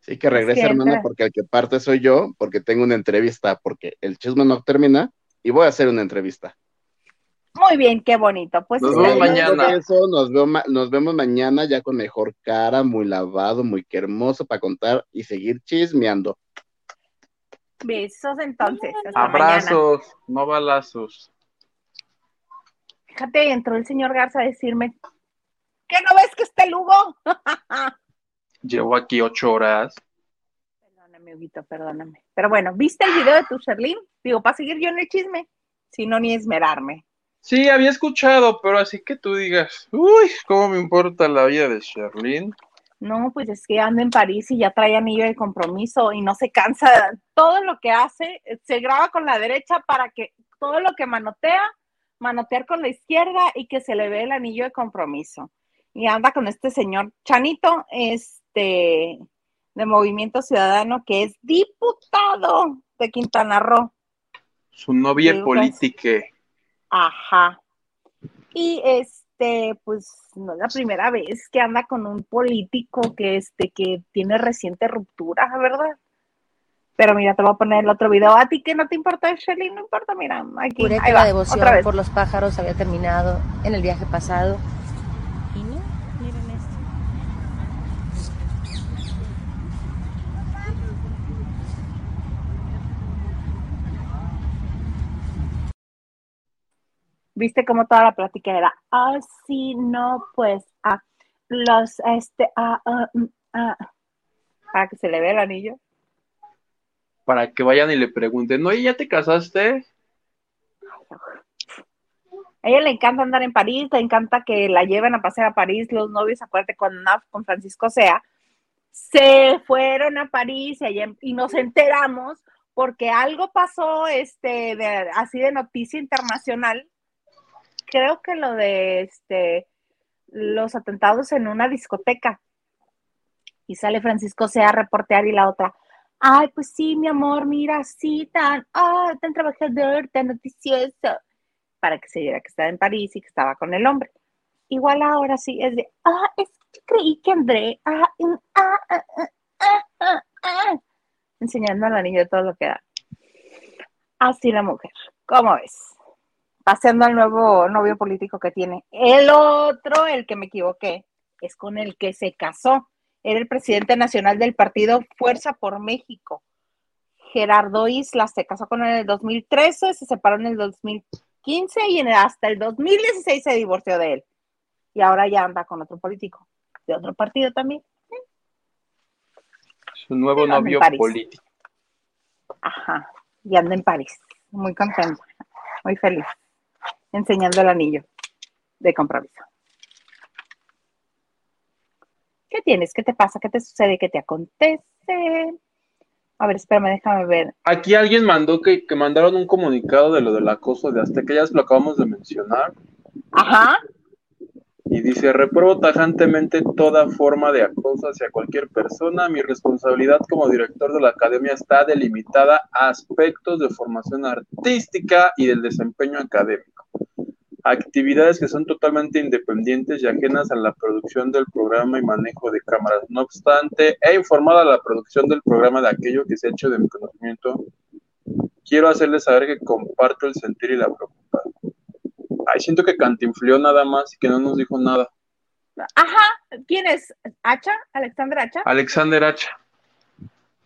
[SPEAKER 4] Sí, que regrese, hermana, porque el que parte soy yo, porque tengo una entrevista, porque el chisme no termina y voy a hacer una entrevista.
[SPEAKER 1] Muy bien, qué bonito. Pues
[SPEAKER 2] nos vemos mañana.
[SPEAKER 4] Eso, nos, vemos mañana ya con mejor cara, muy lavado, muy hermoso para contar y seguir chismeando.
[SPEAKER 1] Besos entonces.
[SPEAKER 2] Abrazos, no balazos.
[SPEAKER 1] Fíjate, entró el señor Garza a decirme, ¿qué no ves que está el Hugo?
[SPEAKER 2] Llevo aquí ocho horas.
[SPEAKER 1] Perdóname, Huguito, perdóname. Pero bueno, ¿viste el video de tu Sherlyn? Digo, para seguir yo en el chisme, si no, ni esmerarme.
[SPEAKER 2] Sí, había escuchado, pero así que tú digas, uy, ¿cómo me importa la vida de Sherlyn?
[SPEAKER 1] No, pues es que anda en París y ya trae anillo de compromiso y no se cansa. Todo lo que hace, se graba con la derecha para que todo lo que manotea, manotear con la izquierda y que se le ve el anillo de compromiso. Y anda con este señor Chanito, es este, de Movimiento Ciudadano, que es diputado de Quintana Roo.
[SPEAKER 2] Su novia política.
[SPEAKER 1] Ajá. Y este, este, pues no es la primera vez que anda con un político que este, que tiene reciente ruptura, ¿verdad? Pero mira, te voy a poner el otro video. A ti que no te importa, Shelly, no importa, mira, aquí.
[SPEAKER 5] Ahí la devoción por los pájaros había terminado en el viaje pasado. Y no, miren esto.
[SPEAKER 1] Viste cómo toda la plática era, ah, sí, no, pues, ah, los, este, ah, ah, para que se le vea el anillo
[SPEAKER 2] para que vayan y le pregunten, oye, ¿ya te casaste?
[SPEAKER 1] A ella le encanta andar en París, le encanta que la lleven a pasear a París los novios, acuérdate Naf, con Francisco Sea, se fueron a París y, nos enteramos porque algo pasó este de, así de noticia internacional. Creo que lo de este los atentados en una discoteca. Y sale Francisco Sea a reportear y la otra, Ay, pues sí, mi amor, mira, sí, tan, ah, tan trabajador, tan noticioso, para que se diera que estaba en París y que estaba con el hombre. Igual ahora sí, es de, ah, es que creí que André, ah, ah, ah, ah, ah, ah, enseñando a la niña todo lo que da. Así la mujer, ¿cómo ves? Paseando al nuevo novio político que tiene. El otro, el que me equivoqué, es con el que se casó era el presidente nacional del partido Fuerza por México. Gerardo Isla se casó con él en el 2013, se separó en el 2015 y hasta el 2016 se divorció de él. Y ahora ya anda con otro político, de otro partido también.
[SPEAKER 2] Su nuevo novio político.
[SPEAKER 1] Ajá, y anda en París. Muy contento, muy feliz, enseñando el anillo de compromiso. ¿Qué tienes? ¿Qué te pasa? ¿Qué te sucede? ¿Qué te acontece? A ver, espérame, déjame ver.
[SPEAKER 2] Aquí alguien mandó que, mandaron un comunicado de lo del acoso de Azteca, ya lo acabamos de mencionar.
[SPEAKER 1] Ajá.
[SPEAKER 2] Y dice, repruebo tajantemente toda forma de acoso hacia cualquier persona. Mi responsabilidad como director de la academia está delimitada a aspectos de formación artística y del desempeño académico actividades que son totalmente independientes y ajenas a la producción del programa y manejo de cámaras. No obstante, he informado a la producción del programa de aquello que se ha hecho de mi conocimiento. Quiero hacerles saber que comparto el sentir y la preocupación. Ay, siento que cantinflió nada más y que no nos dijo nada.
[SPEAKER 1] Ajá, ¿quién es? ¿Hacha? ¿Alexander Hacha?
[SPEAKER 2] Alexander Hacha.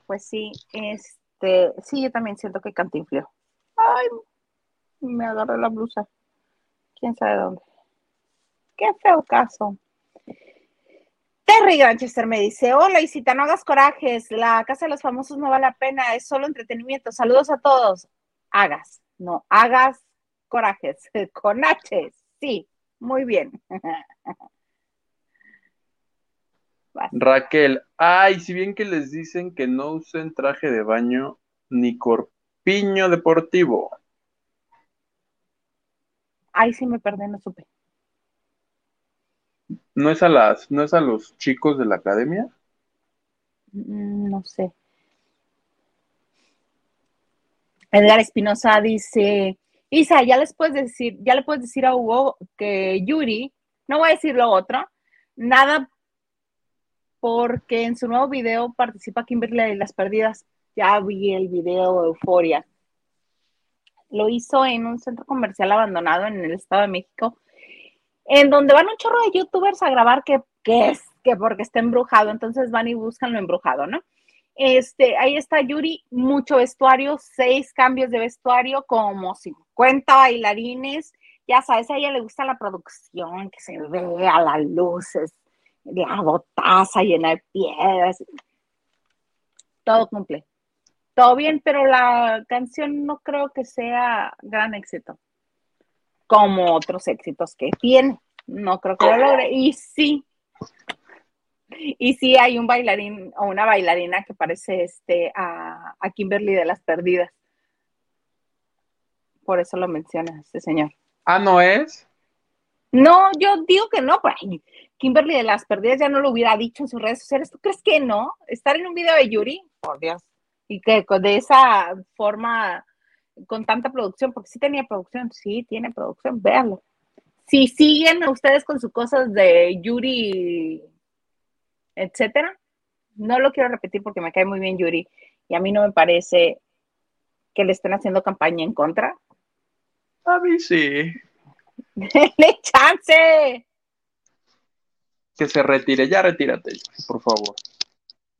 [SPEAKER 1] Pues sí, este, sí, yo también siento que cantinflió. Ay, me agarré la blusa quién sabe dónde. Qué feo caso. Terry Granchester me dice, hola Isita, no hagas corajes, la casa de los famosos no vale la pena, es solo entretenimiento. Saludos a todos. Hagas, no hagas corajes, con H, sí, muy bien.
[SPEAKER 2] Raquel, ay, si bien que les dicen que no usen traje de baño ni corpiño deportivo.
[SPEAKER 1] Ay, sí me perdí, no supe.
[SPEAKER 2] ¿No es a las, no es a los chicos de la academia?
[SPEAKER 1] Mm, no sé. Edgar Espinosa dice, Isa, ya les puedes decir, ya le puedes decir a Hugo que Yuri, no voy a decir lo otro, nada porque en su nuevo video participa Kimberly y las perdidas. Ya vi el video Euforia lo hizo en un centro comercial abandonado en el Estado de México, en donde van un chorro de youtubers a grabar que, es, que porque está embrujado, entonces van y buscan lo embrujado, ¿no? Este, ahí está Yuri, mucho vestuario, seis cambios de vestuario, como 50 bailarines. Ya sabes, a ella le gusta la producción, que se vea las luces, la botaza llena de piedras. Todo cumple todo bien, pero la canción no creo que sea gran éxito, como otros éxitos que tiene. No creo que lo logre. Y sí, y sí hay un bailarín o una bailarina que parece este a, Kimberly de las Perdidas. Por eso lo menciona este señor.
[SPEAKER 2] Ah, ¿no es?
[SPEAKER 1] No, yo digo que no, Kimberly de las Perdidas ya no lo hubiera dicho en sus redes sociales. ¿Tú crees que no? Estar en un video de Yuri, por Dios y que de esa forma, con tanta producción, porque sí tenía producción, sí tiene producción, véanlo. si siguen ustedes con sus cosas de Yuri, etcétera, no lo quiero repetir porque me cae muy bien Yuri y a mí no me parece que le estén haciendo campaña en contra.
[SPEAKER 2] A mí sí.
[SPEAKER 1] ¡Dele chance!
[SPEAKER 2] Que se retire, ya retírate, por favor.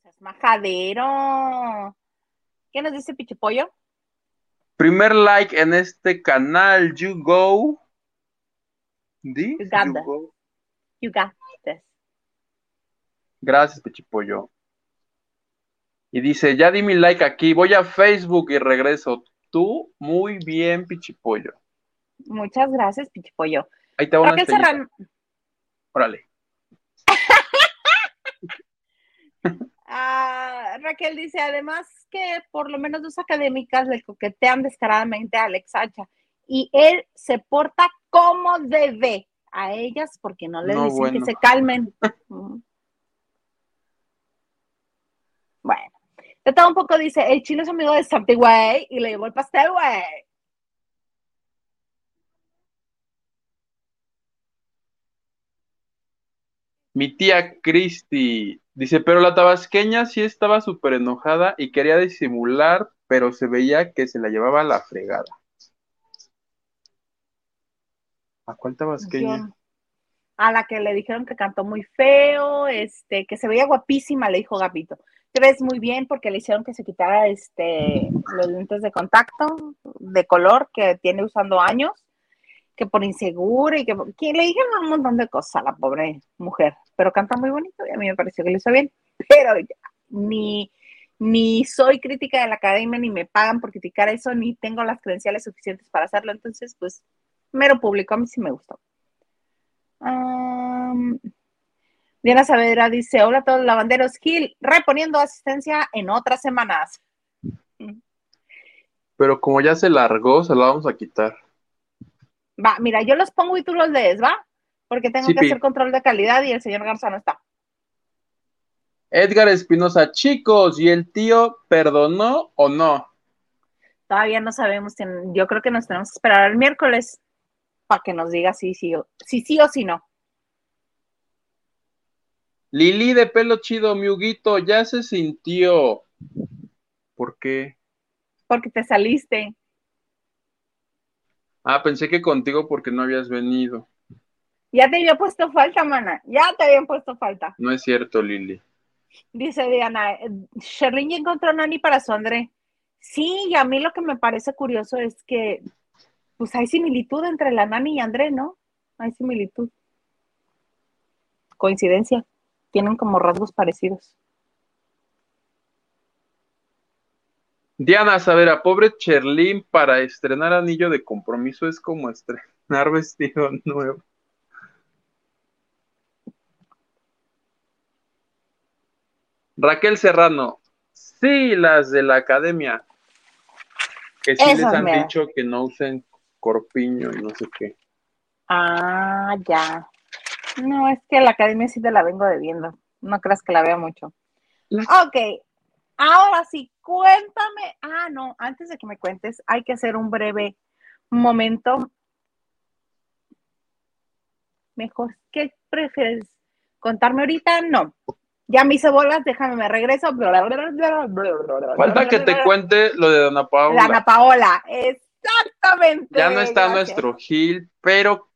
[SPEAKER 1] Es majadero. ¿Qué nos dice Pichipollo?
[SPEAKER 2] Primer like en este canal, you go.
[SPEAKER 1] You got, you, you got this.
[SPEAKER 2] Gracias, Pichipollo. Y dice, ya di mi like aquí, voy a Facebook y regreso. Tú, muy bien, Pichipollo.
[SPEAKER 1] Muchas gracias, Pichipollo.
[SPEAKER 2] Ahí te voy a Órale.
[SPEAKER 1] Ah, Raquel dice, además que por lo menos dos académicas le coquetean descaradamente a Alex Hacha y él se porta como debe a ellas porque no le dicen que se calmen. bueno, todo un poco dice, el chino es amigo de Santi, güey, y le llevó el pastel, güey.
[SPEAKER 2] Mi tía Cristi dice, pero la tabasqueña sí estaba súper enojada y quería disimular, pero se veía que se la llevaba la fregada. ¿A cuál tabasqueña?
[SPEAKER 1] a la que le dijeron que cantó muy feo, este, que se veía guapísima, le dijo Gapito. Te ves muy bien porque le hicieron que se quitara este, los lentes de contacto de color que tiene usando años que por insegura y que, le dijeron un montón de cosas a la pobre mujer, pero canta muy bonito y a mí me pareció que lo hizo bien, pero ni, ni soy crítica de la academia, ni me pagan por criticar eso, ni tengo las credenciales suficientes para hacerlo, entonces pues mero público, a mí sí me gustó. Diana Saavedra dice, hola a todos los lavanderos, Gil, reponiendo asistencia en otras semanas.
[SPEAKER 2] Pero como ya se largó, se la vamos a quitar.
[SPEAKER 1] Va, mira, yo los pongo y tú los lees, ¿va? Porque tengo que hacer control de calidad y el señor Garza no está.
[SPEAKER 2] Edgar Espinosa, chicos, ¿y el tío perdonó o no?
[SPEAKER 1] Todavía no sabemos. Yo creo que nos tenemos que esperar el miércoles para que nos diga si sí, si, sí o si no.
[SPEAKER 2] Lili de pelo chido, mi Huguito, ya se sintió. ¿Por qué?
[SPEAKER 1] Porque te saliste.
[SPEAKER 2] Ah, pensé que contigo porque no habías venido.
[SPEAKER 1] Ya te había puesto falta, mana. Ya te habían puesto falta.
[SPEAKER 2] No es cierto, Lili.
[SPEAKER 1] Dice Diana, eh, Sherlyn ya encontró Nani para su André. Sí, y a mí lo que me parece curioso es que, pues hay similitud entre la Nani y André, ¿no? Hay similitud. Coincidencia. Tienen como rasgos parecidos.
[SPEAKER 2] Diana a pobre Cherlin para estrenar anillo de compromiso es como estrenar vestido nuevo. Raquel Serrano, sí, las de la academia, que sí les han dicho que no usen corpiño y no sé qué.
[SPEAKER 1] Ah, ya. No, es que la academia sí te la vengo debiendo. No creas que la vea mucho. Ok, Ahora sí, cuéntame. Ah, no, antes de que me cuentes, hay que hacer un breve momento. Mejor, ¿qué prefieres? ¿Contarme ahorita? No. Ya me hice bolas, déjame, me regreso.
[SPEAKER 2] Falta que te cuente lo de Dona Paola.
[SPEAKER 1] Dona Paola, exactamente.
[SPEAKER 2] Ya no está nuestro Gil, pero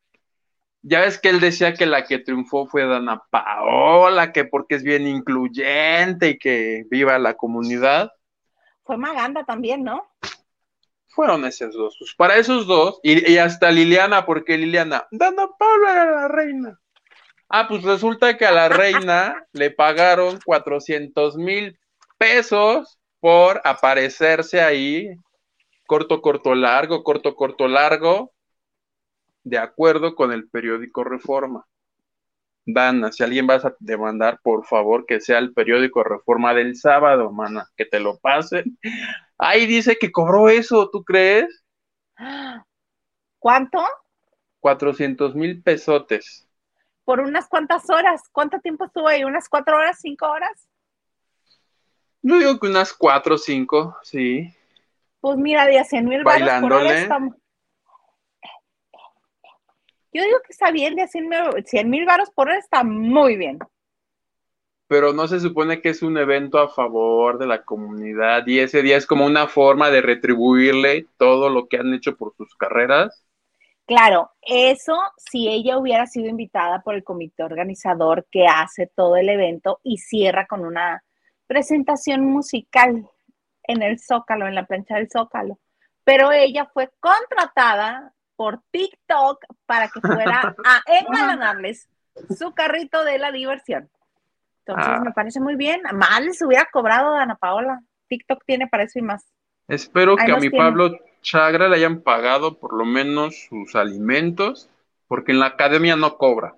[SPEAKER 2] ya ves que él decía que la que triunfó fue Dana Paola, que porque es bien incluyente y que viva la comunidad.
[SPEAKER 1] Fue Maganda también, ¿no?
[SPEAKER 2] Fueron esos dos. Pues para esos dos, y, hasta Liliana, porque Liliana, Dana Paola era la reina. Ah, pues resulta que a la reina le pagaron 400 mil pesos por aparecerse ahí, corto, corto, largo, corto, corto, largo, de acuerdo con el periódico Reforma. Dana, si alguien vas a demandar, por favor, que sea el periódico Reforma del sábado, mana, que te lo pasen. Ahí dice que cobró eso, ¿tú crees?
[SPEAKER 1] ¿Cuánto?
[SPEAKER 2] 400 mil pesotes.
[SPEAKER 1] Por unas cuantas horas. ¿Cuánto tiempo estuvo ahí? ¿Unas cuatro horas, cinco horas?
[SPEAKER 2] Yo digo que unas cuatro o cinco, sí.
[SPEAKER 1] Pues mira, de a 100 mil
[SPEAKER 2] Bailándole.
[SPEAKER 1] Yo digo que está bien, de 100 mil varos por hora está muy bien.
[SPEAKER 2] Pero no se supone que es un evento a favor de la comunidad y ese día es como una forma de retribuirle todo lo que han hecho por sus carreras.
[SPEAKER 1] Claro, eso si ella hubiera sido invitada por el comité organizador que hace todo el evento y cierra con una presentación musical en el Zócalo, en la plancha del Zócalo. Pero ella fue contratada por TikTok para que fuera a engalanarles su carrito de la diversión. Entonces ah. me parece muy bien. Mal se hubiera cobrado Ana Paola. TikTok tiene para eso y más.
[SPEAKER 2] Espero que a mi Pablo Chagra le hayan pagado por lo menos sus alimentos, porque en la academia no cobra.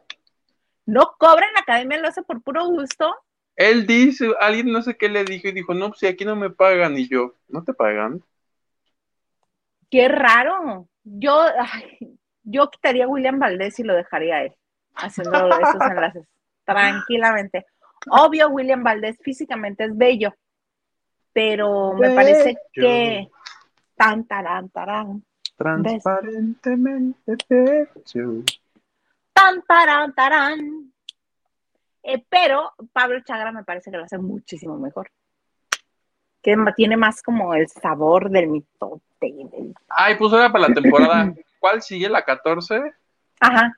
[SPEAKER 1] ¿No cobra en la academia? ¿Lo hace por puro gusto?
[SPEAKER 2] Él dice, alguien no sé qué le dijo y dijo, no, pues si aquí no me pagan. Y yo, ¿no te pagan?
[SPEAKER 1] Qué raro. Yo, yo quitaría a William Valdés y lo dejaría a él haciendo esos enlaces tranquilamente. Obvio, William Valdés físicamente es bello, pero me parece que tan tarán, tarán.
[SPEAKER 2] Transparentemente bello.
[SPEAKER 1] Tan tarán, tarán. Eh, pero Pablo Chagra me parece que lo hace muchísimo mejor. Que tiene más como el sabor del mitote.
[SPEAKER 2] Ay, pues ahora para la temporada. ¿Cuál sigue? ¿La 14?
[SPEAKER 1] Ajá.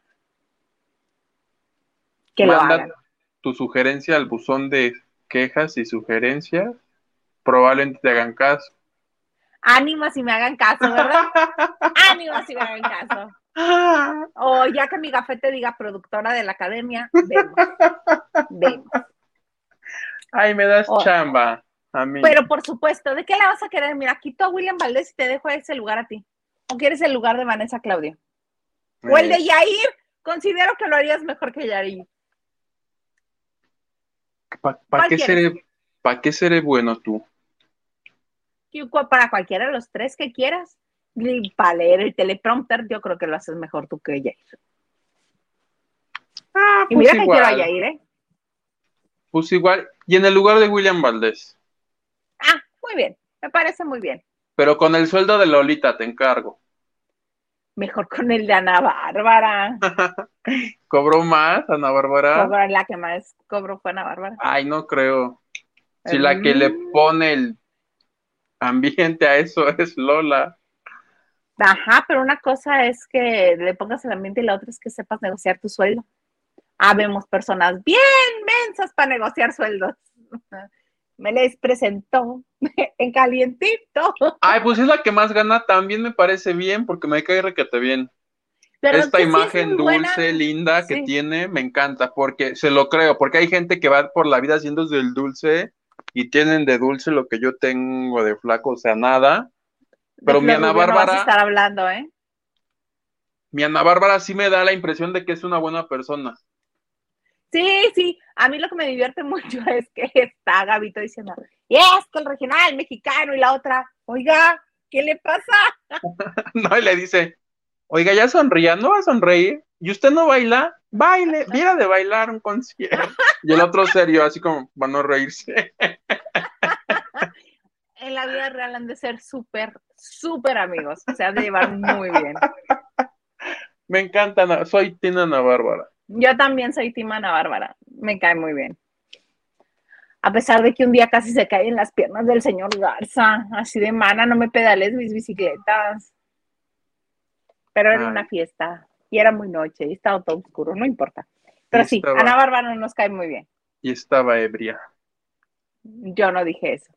[SPEAKER 2] Que Manda tu sugerencia al buzón de quejas y sugerencias. Probablemente te hagan caso.
[SPEAKER 1] Ánimo si me hagan caso, ¿verdad? Ánimo si me hagan caso. O ya que mi gafete diga productora de la academia, vemos. vemos.
[SPEAKER 2] Ay, me das chamba. A mí.
[SPEAKER 1] Pero por supuesto, ¿de qué la vas a querer? Mira, quito a William Valdés y te dejo ese lugar a ti. ¿O quieres el lugar de Vanessa Claudia? O el de eh. Yair. Considero que lo harías mejor que Yair.
[SPEAKER 2] ¿Para qué, seré, ¿Para qué seré bueno tú?
[SPEAKER 1] Para cualquiera de los tres que quieras. Para leer el teleprompter, yo creo que lo haces mejor tú que Yair. Ah, y pues mira que quiero a Yair, ¿eh?
[SPEAKER 2] Pues igual. Y en el lugar de William Valdés.
[SPEAKER 1] Muy bien. Me parece muy bien.
[SPEAKER 2] Pero con el sueldo de Lolita te encargo.
[SPEAKER 1] Mejor con el de Ana Bárbara.
[SPEAKER 2] ¿Cobró más Ana Bárbara?
[SPEAKER 1] la que más cobró fue Ana Bárbara.
[SPEAKER 2] Ay, no creo. Si la que le mm. pone el ambiente a eso es Lola.
[SPEAKER 1] Ajá, pero una cosa es que le pongas el ambiente y la otra es que sepas negociar tu sueldo. Habemos personas bien mensas para negociar sueldos. Me les presentó en calientito.
[SPEAKER 2] Ay, pues es la que más gana, también me parece bien, porque me cae requete bien. Esta imagen dulce, linda que tiene, me encanta, porque se lo creo, porque hay gente que va por la vida haciendo del dulce y tienen de dulce lo que yo tengo de flaco, o sea, nada. Pero mi Ana Bárbara.
[SPEAKER 1] estar hablando, ¿eh?
[SPEAKER 2] Mi Ana Bárbara sí me da la impresión de que es una buena persona.
[SPEAKER 1] Sí, sí, a mí lo que me divierte mucho es que está Gabito diciendo, y es que el regional mexicano y la otra, oiga, ¿qué le pasa?
[SPEAKER 2] no, y le dice, oiga, ya sonría, no va a sonreír, y usted no baila, baile, viera de bailar un concierto. Y el otro serio, así como para no reírse.
[SPEAKER 1] en la vida real han de ser súper, súper amigos, se han de llevar muy bien.
[SPEAKER 2] Me encanta, soy Tina Ana Bárbara.
[SPEAKER 1] Yo también soy Timana Bárbara, me cae muy bien. A pesar de que un día casi se cae en las piernas del señor Garza, así de mana, no me pedales mis bicicletas. Pero era una fiesta y era muy noche y estaba todo oscuro, no importa. Pero sí, Ana Bárbara nos cae muy bien.
[SPEAKER 2] Y estaba ebria.
[SPEAKER 1] Yo no dije eso.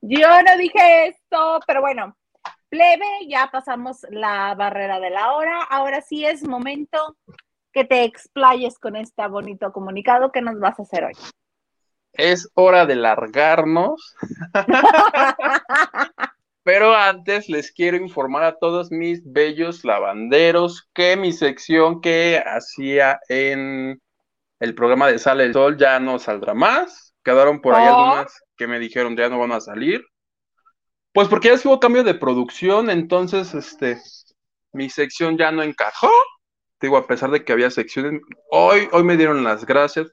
[SPEAKER 1] Yo no dije esto, pero bueno, plebe, ya pasamos la barrera de la hora. Ahora sí es momento que te explayes con este bonito comunicado que nos vas a hacer hoy.
[SPEAKER 2] Es hora de largarnos. Pero antes les quiero informar a todos mis bellos lavanderos que mi sección que hacía en el programa de Sale el Sol ya no saldrá más. Quedaron por ahí oh. algunas que me dijeron ya no van a salir. Pues porque ya hubo cambio de producción, entonces este mi sección ya no encajó digo, a pesar de que había secciones, hoy, hoy me dieron las gracias,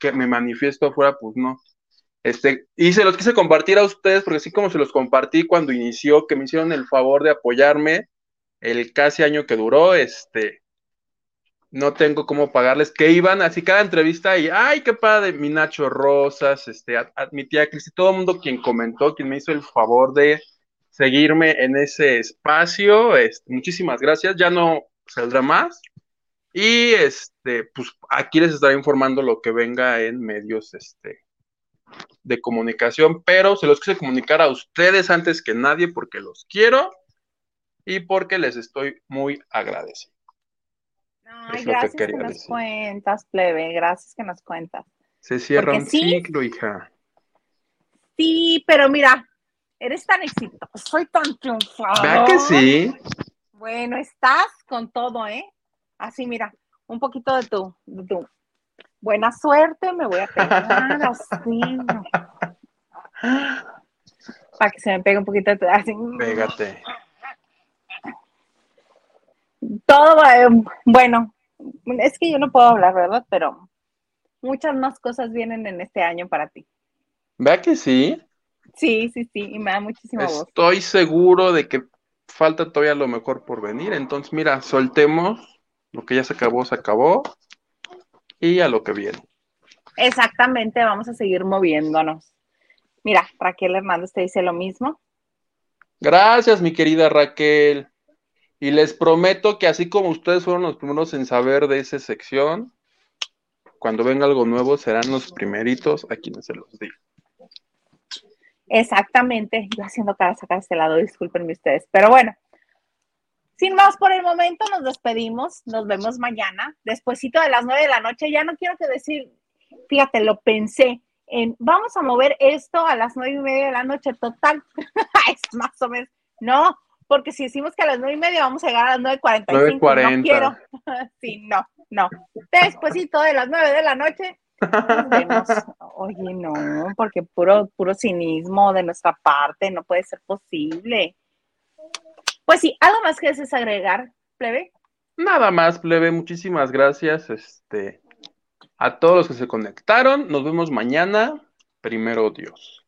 [SPEAKER 2] que me manifiesto afuera, pues no. Este, y se los quise compartir a ustedes, porque así como se los compartí cuando inició, que me hicieron el favor de apoyarme el casi año que duró, este, no tengo cómo pagarles, que iban así cada entrevista y, ay, qué padre, mi Nacho Rosas, este, a, mi tía Cristi, todo el mundo quien comentó, quien me hizo el favor de seguirme en ese espacio, este, muchísimas gracias, ya no saldrá más, y este, pues aquí les estaré informando lo que venga en medios, este, de comunicación, pero se los quise comunicar a ustedes antes que nadie porque los quiero y porque les estoy muy agradecido.
[SPEAKER 1] Ay, gracias que, nos cuentas, plebe, gracias que nos cuentas.
[SPEAKER 2] Se cierra un ciclo, hija.
[SPEAKER 1] Sí, pero mira, eres tan exitoso, soy tan triunfador.
[SPEAKER 2] ¿Verdad que sí?
[SPEAKER 1] Bueno, estás con todo, ¿eh? Así, mira, un poquito de tu, de tu buena suerte, me voy a pegar así. Para que se me pegue un poquito de así.
[SPEAKER 2] Pégate.
[SPEAKER 1] Todo, bueno, es que yo no puedo hablar, ¿verdad? Pero muchas más cosas vienen en este año para ti.
[SPEAKER 2] ¿Vea que sí?
[SPEAKER 1] Sí, sí, sí, y me da muchísima
[SPEAKER 2] voz. Estoy seguro de que falta todavía lo mejor por venir, entonces mira, soltemos, lo que ya se acabó, se acabó, y a lo que viene.
[SPEAKER 1] Exactamente, vamos a seguir moviéndonos. Mira, Raquel Hernández te dice lo mismo.
[SPEAKER 2] Gracias, mi querida Raquel. Y les prometo que así como ustedes fueron los primeros en saber de esa sección, cuando venga algo nuevo serán los primeritos a quienes se los diga.
[SPEAKER 1] Exactamente, yo haciendo cara acá de este lado, discúlpenme ustedes, pero bueno, sin más por el momento, nos despedimos, nos vemos mañana, despuesito de las nueve de la noche, ya no quiero que decir, fíjate, lo pensé, en vamos a mover esto a las nueve y media de la noche, total, es más o menos, no, porque si decimos que a las nueve y media vamos a llegar a las nueve cuarenta y cinco, no quiero. sí, no, no. Despuésito de las nueve de la noche, Oye, no, porque puro, puro cinismo de nuestra parte, no puede ser posible. Pues sí, ¿algo más que desees agregar, plebe?
[SPEAKER 2] Nada más, plebe, muchísimas gracias. Este, a todos los que se conectaron, nos vemos mañana. Primero Dios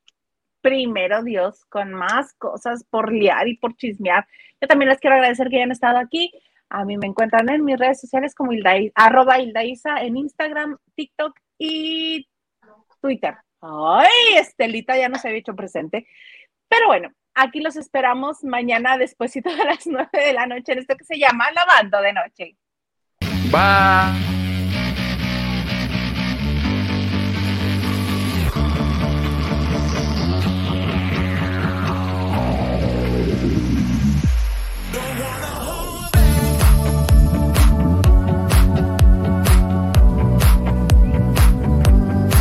[SPEAKER 1] primero Dios, con más cosas por liar y por chismear. Yo también les quiero agradecer que hayan estado aquí. A mí me encuentran en mis redes sociales como arroba Hildaisa en Instagram, TikTok y Twitter. Ay, Estelita ya no se había hecho presente. Pero bueno, aquí los esperamos mañana después de las nueve de la noche en esto que se llama Lavando de Noche.
[SPEAKER 2] Bye.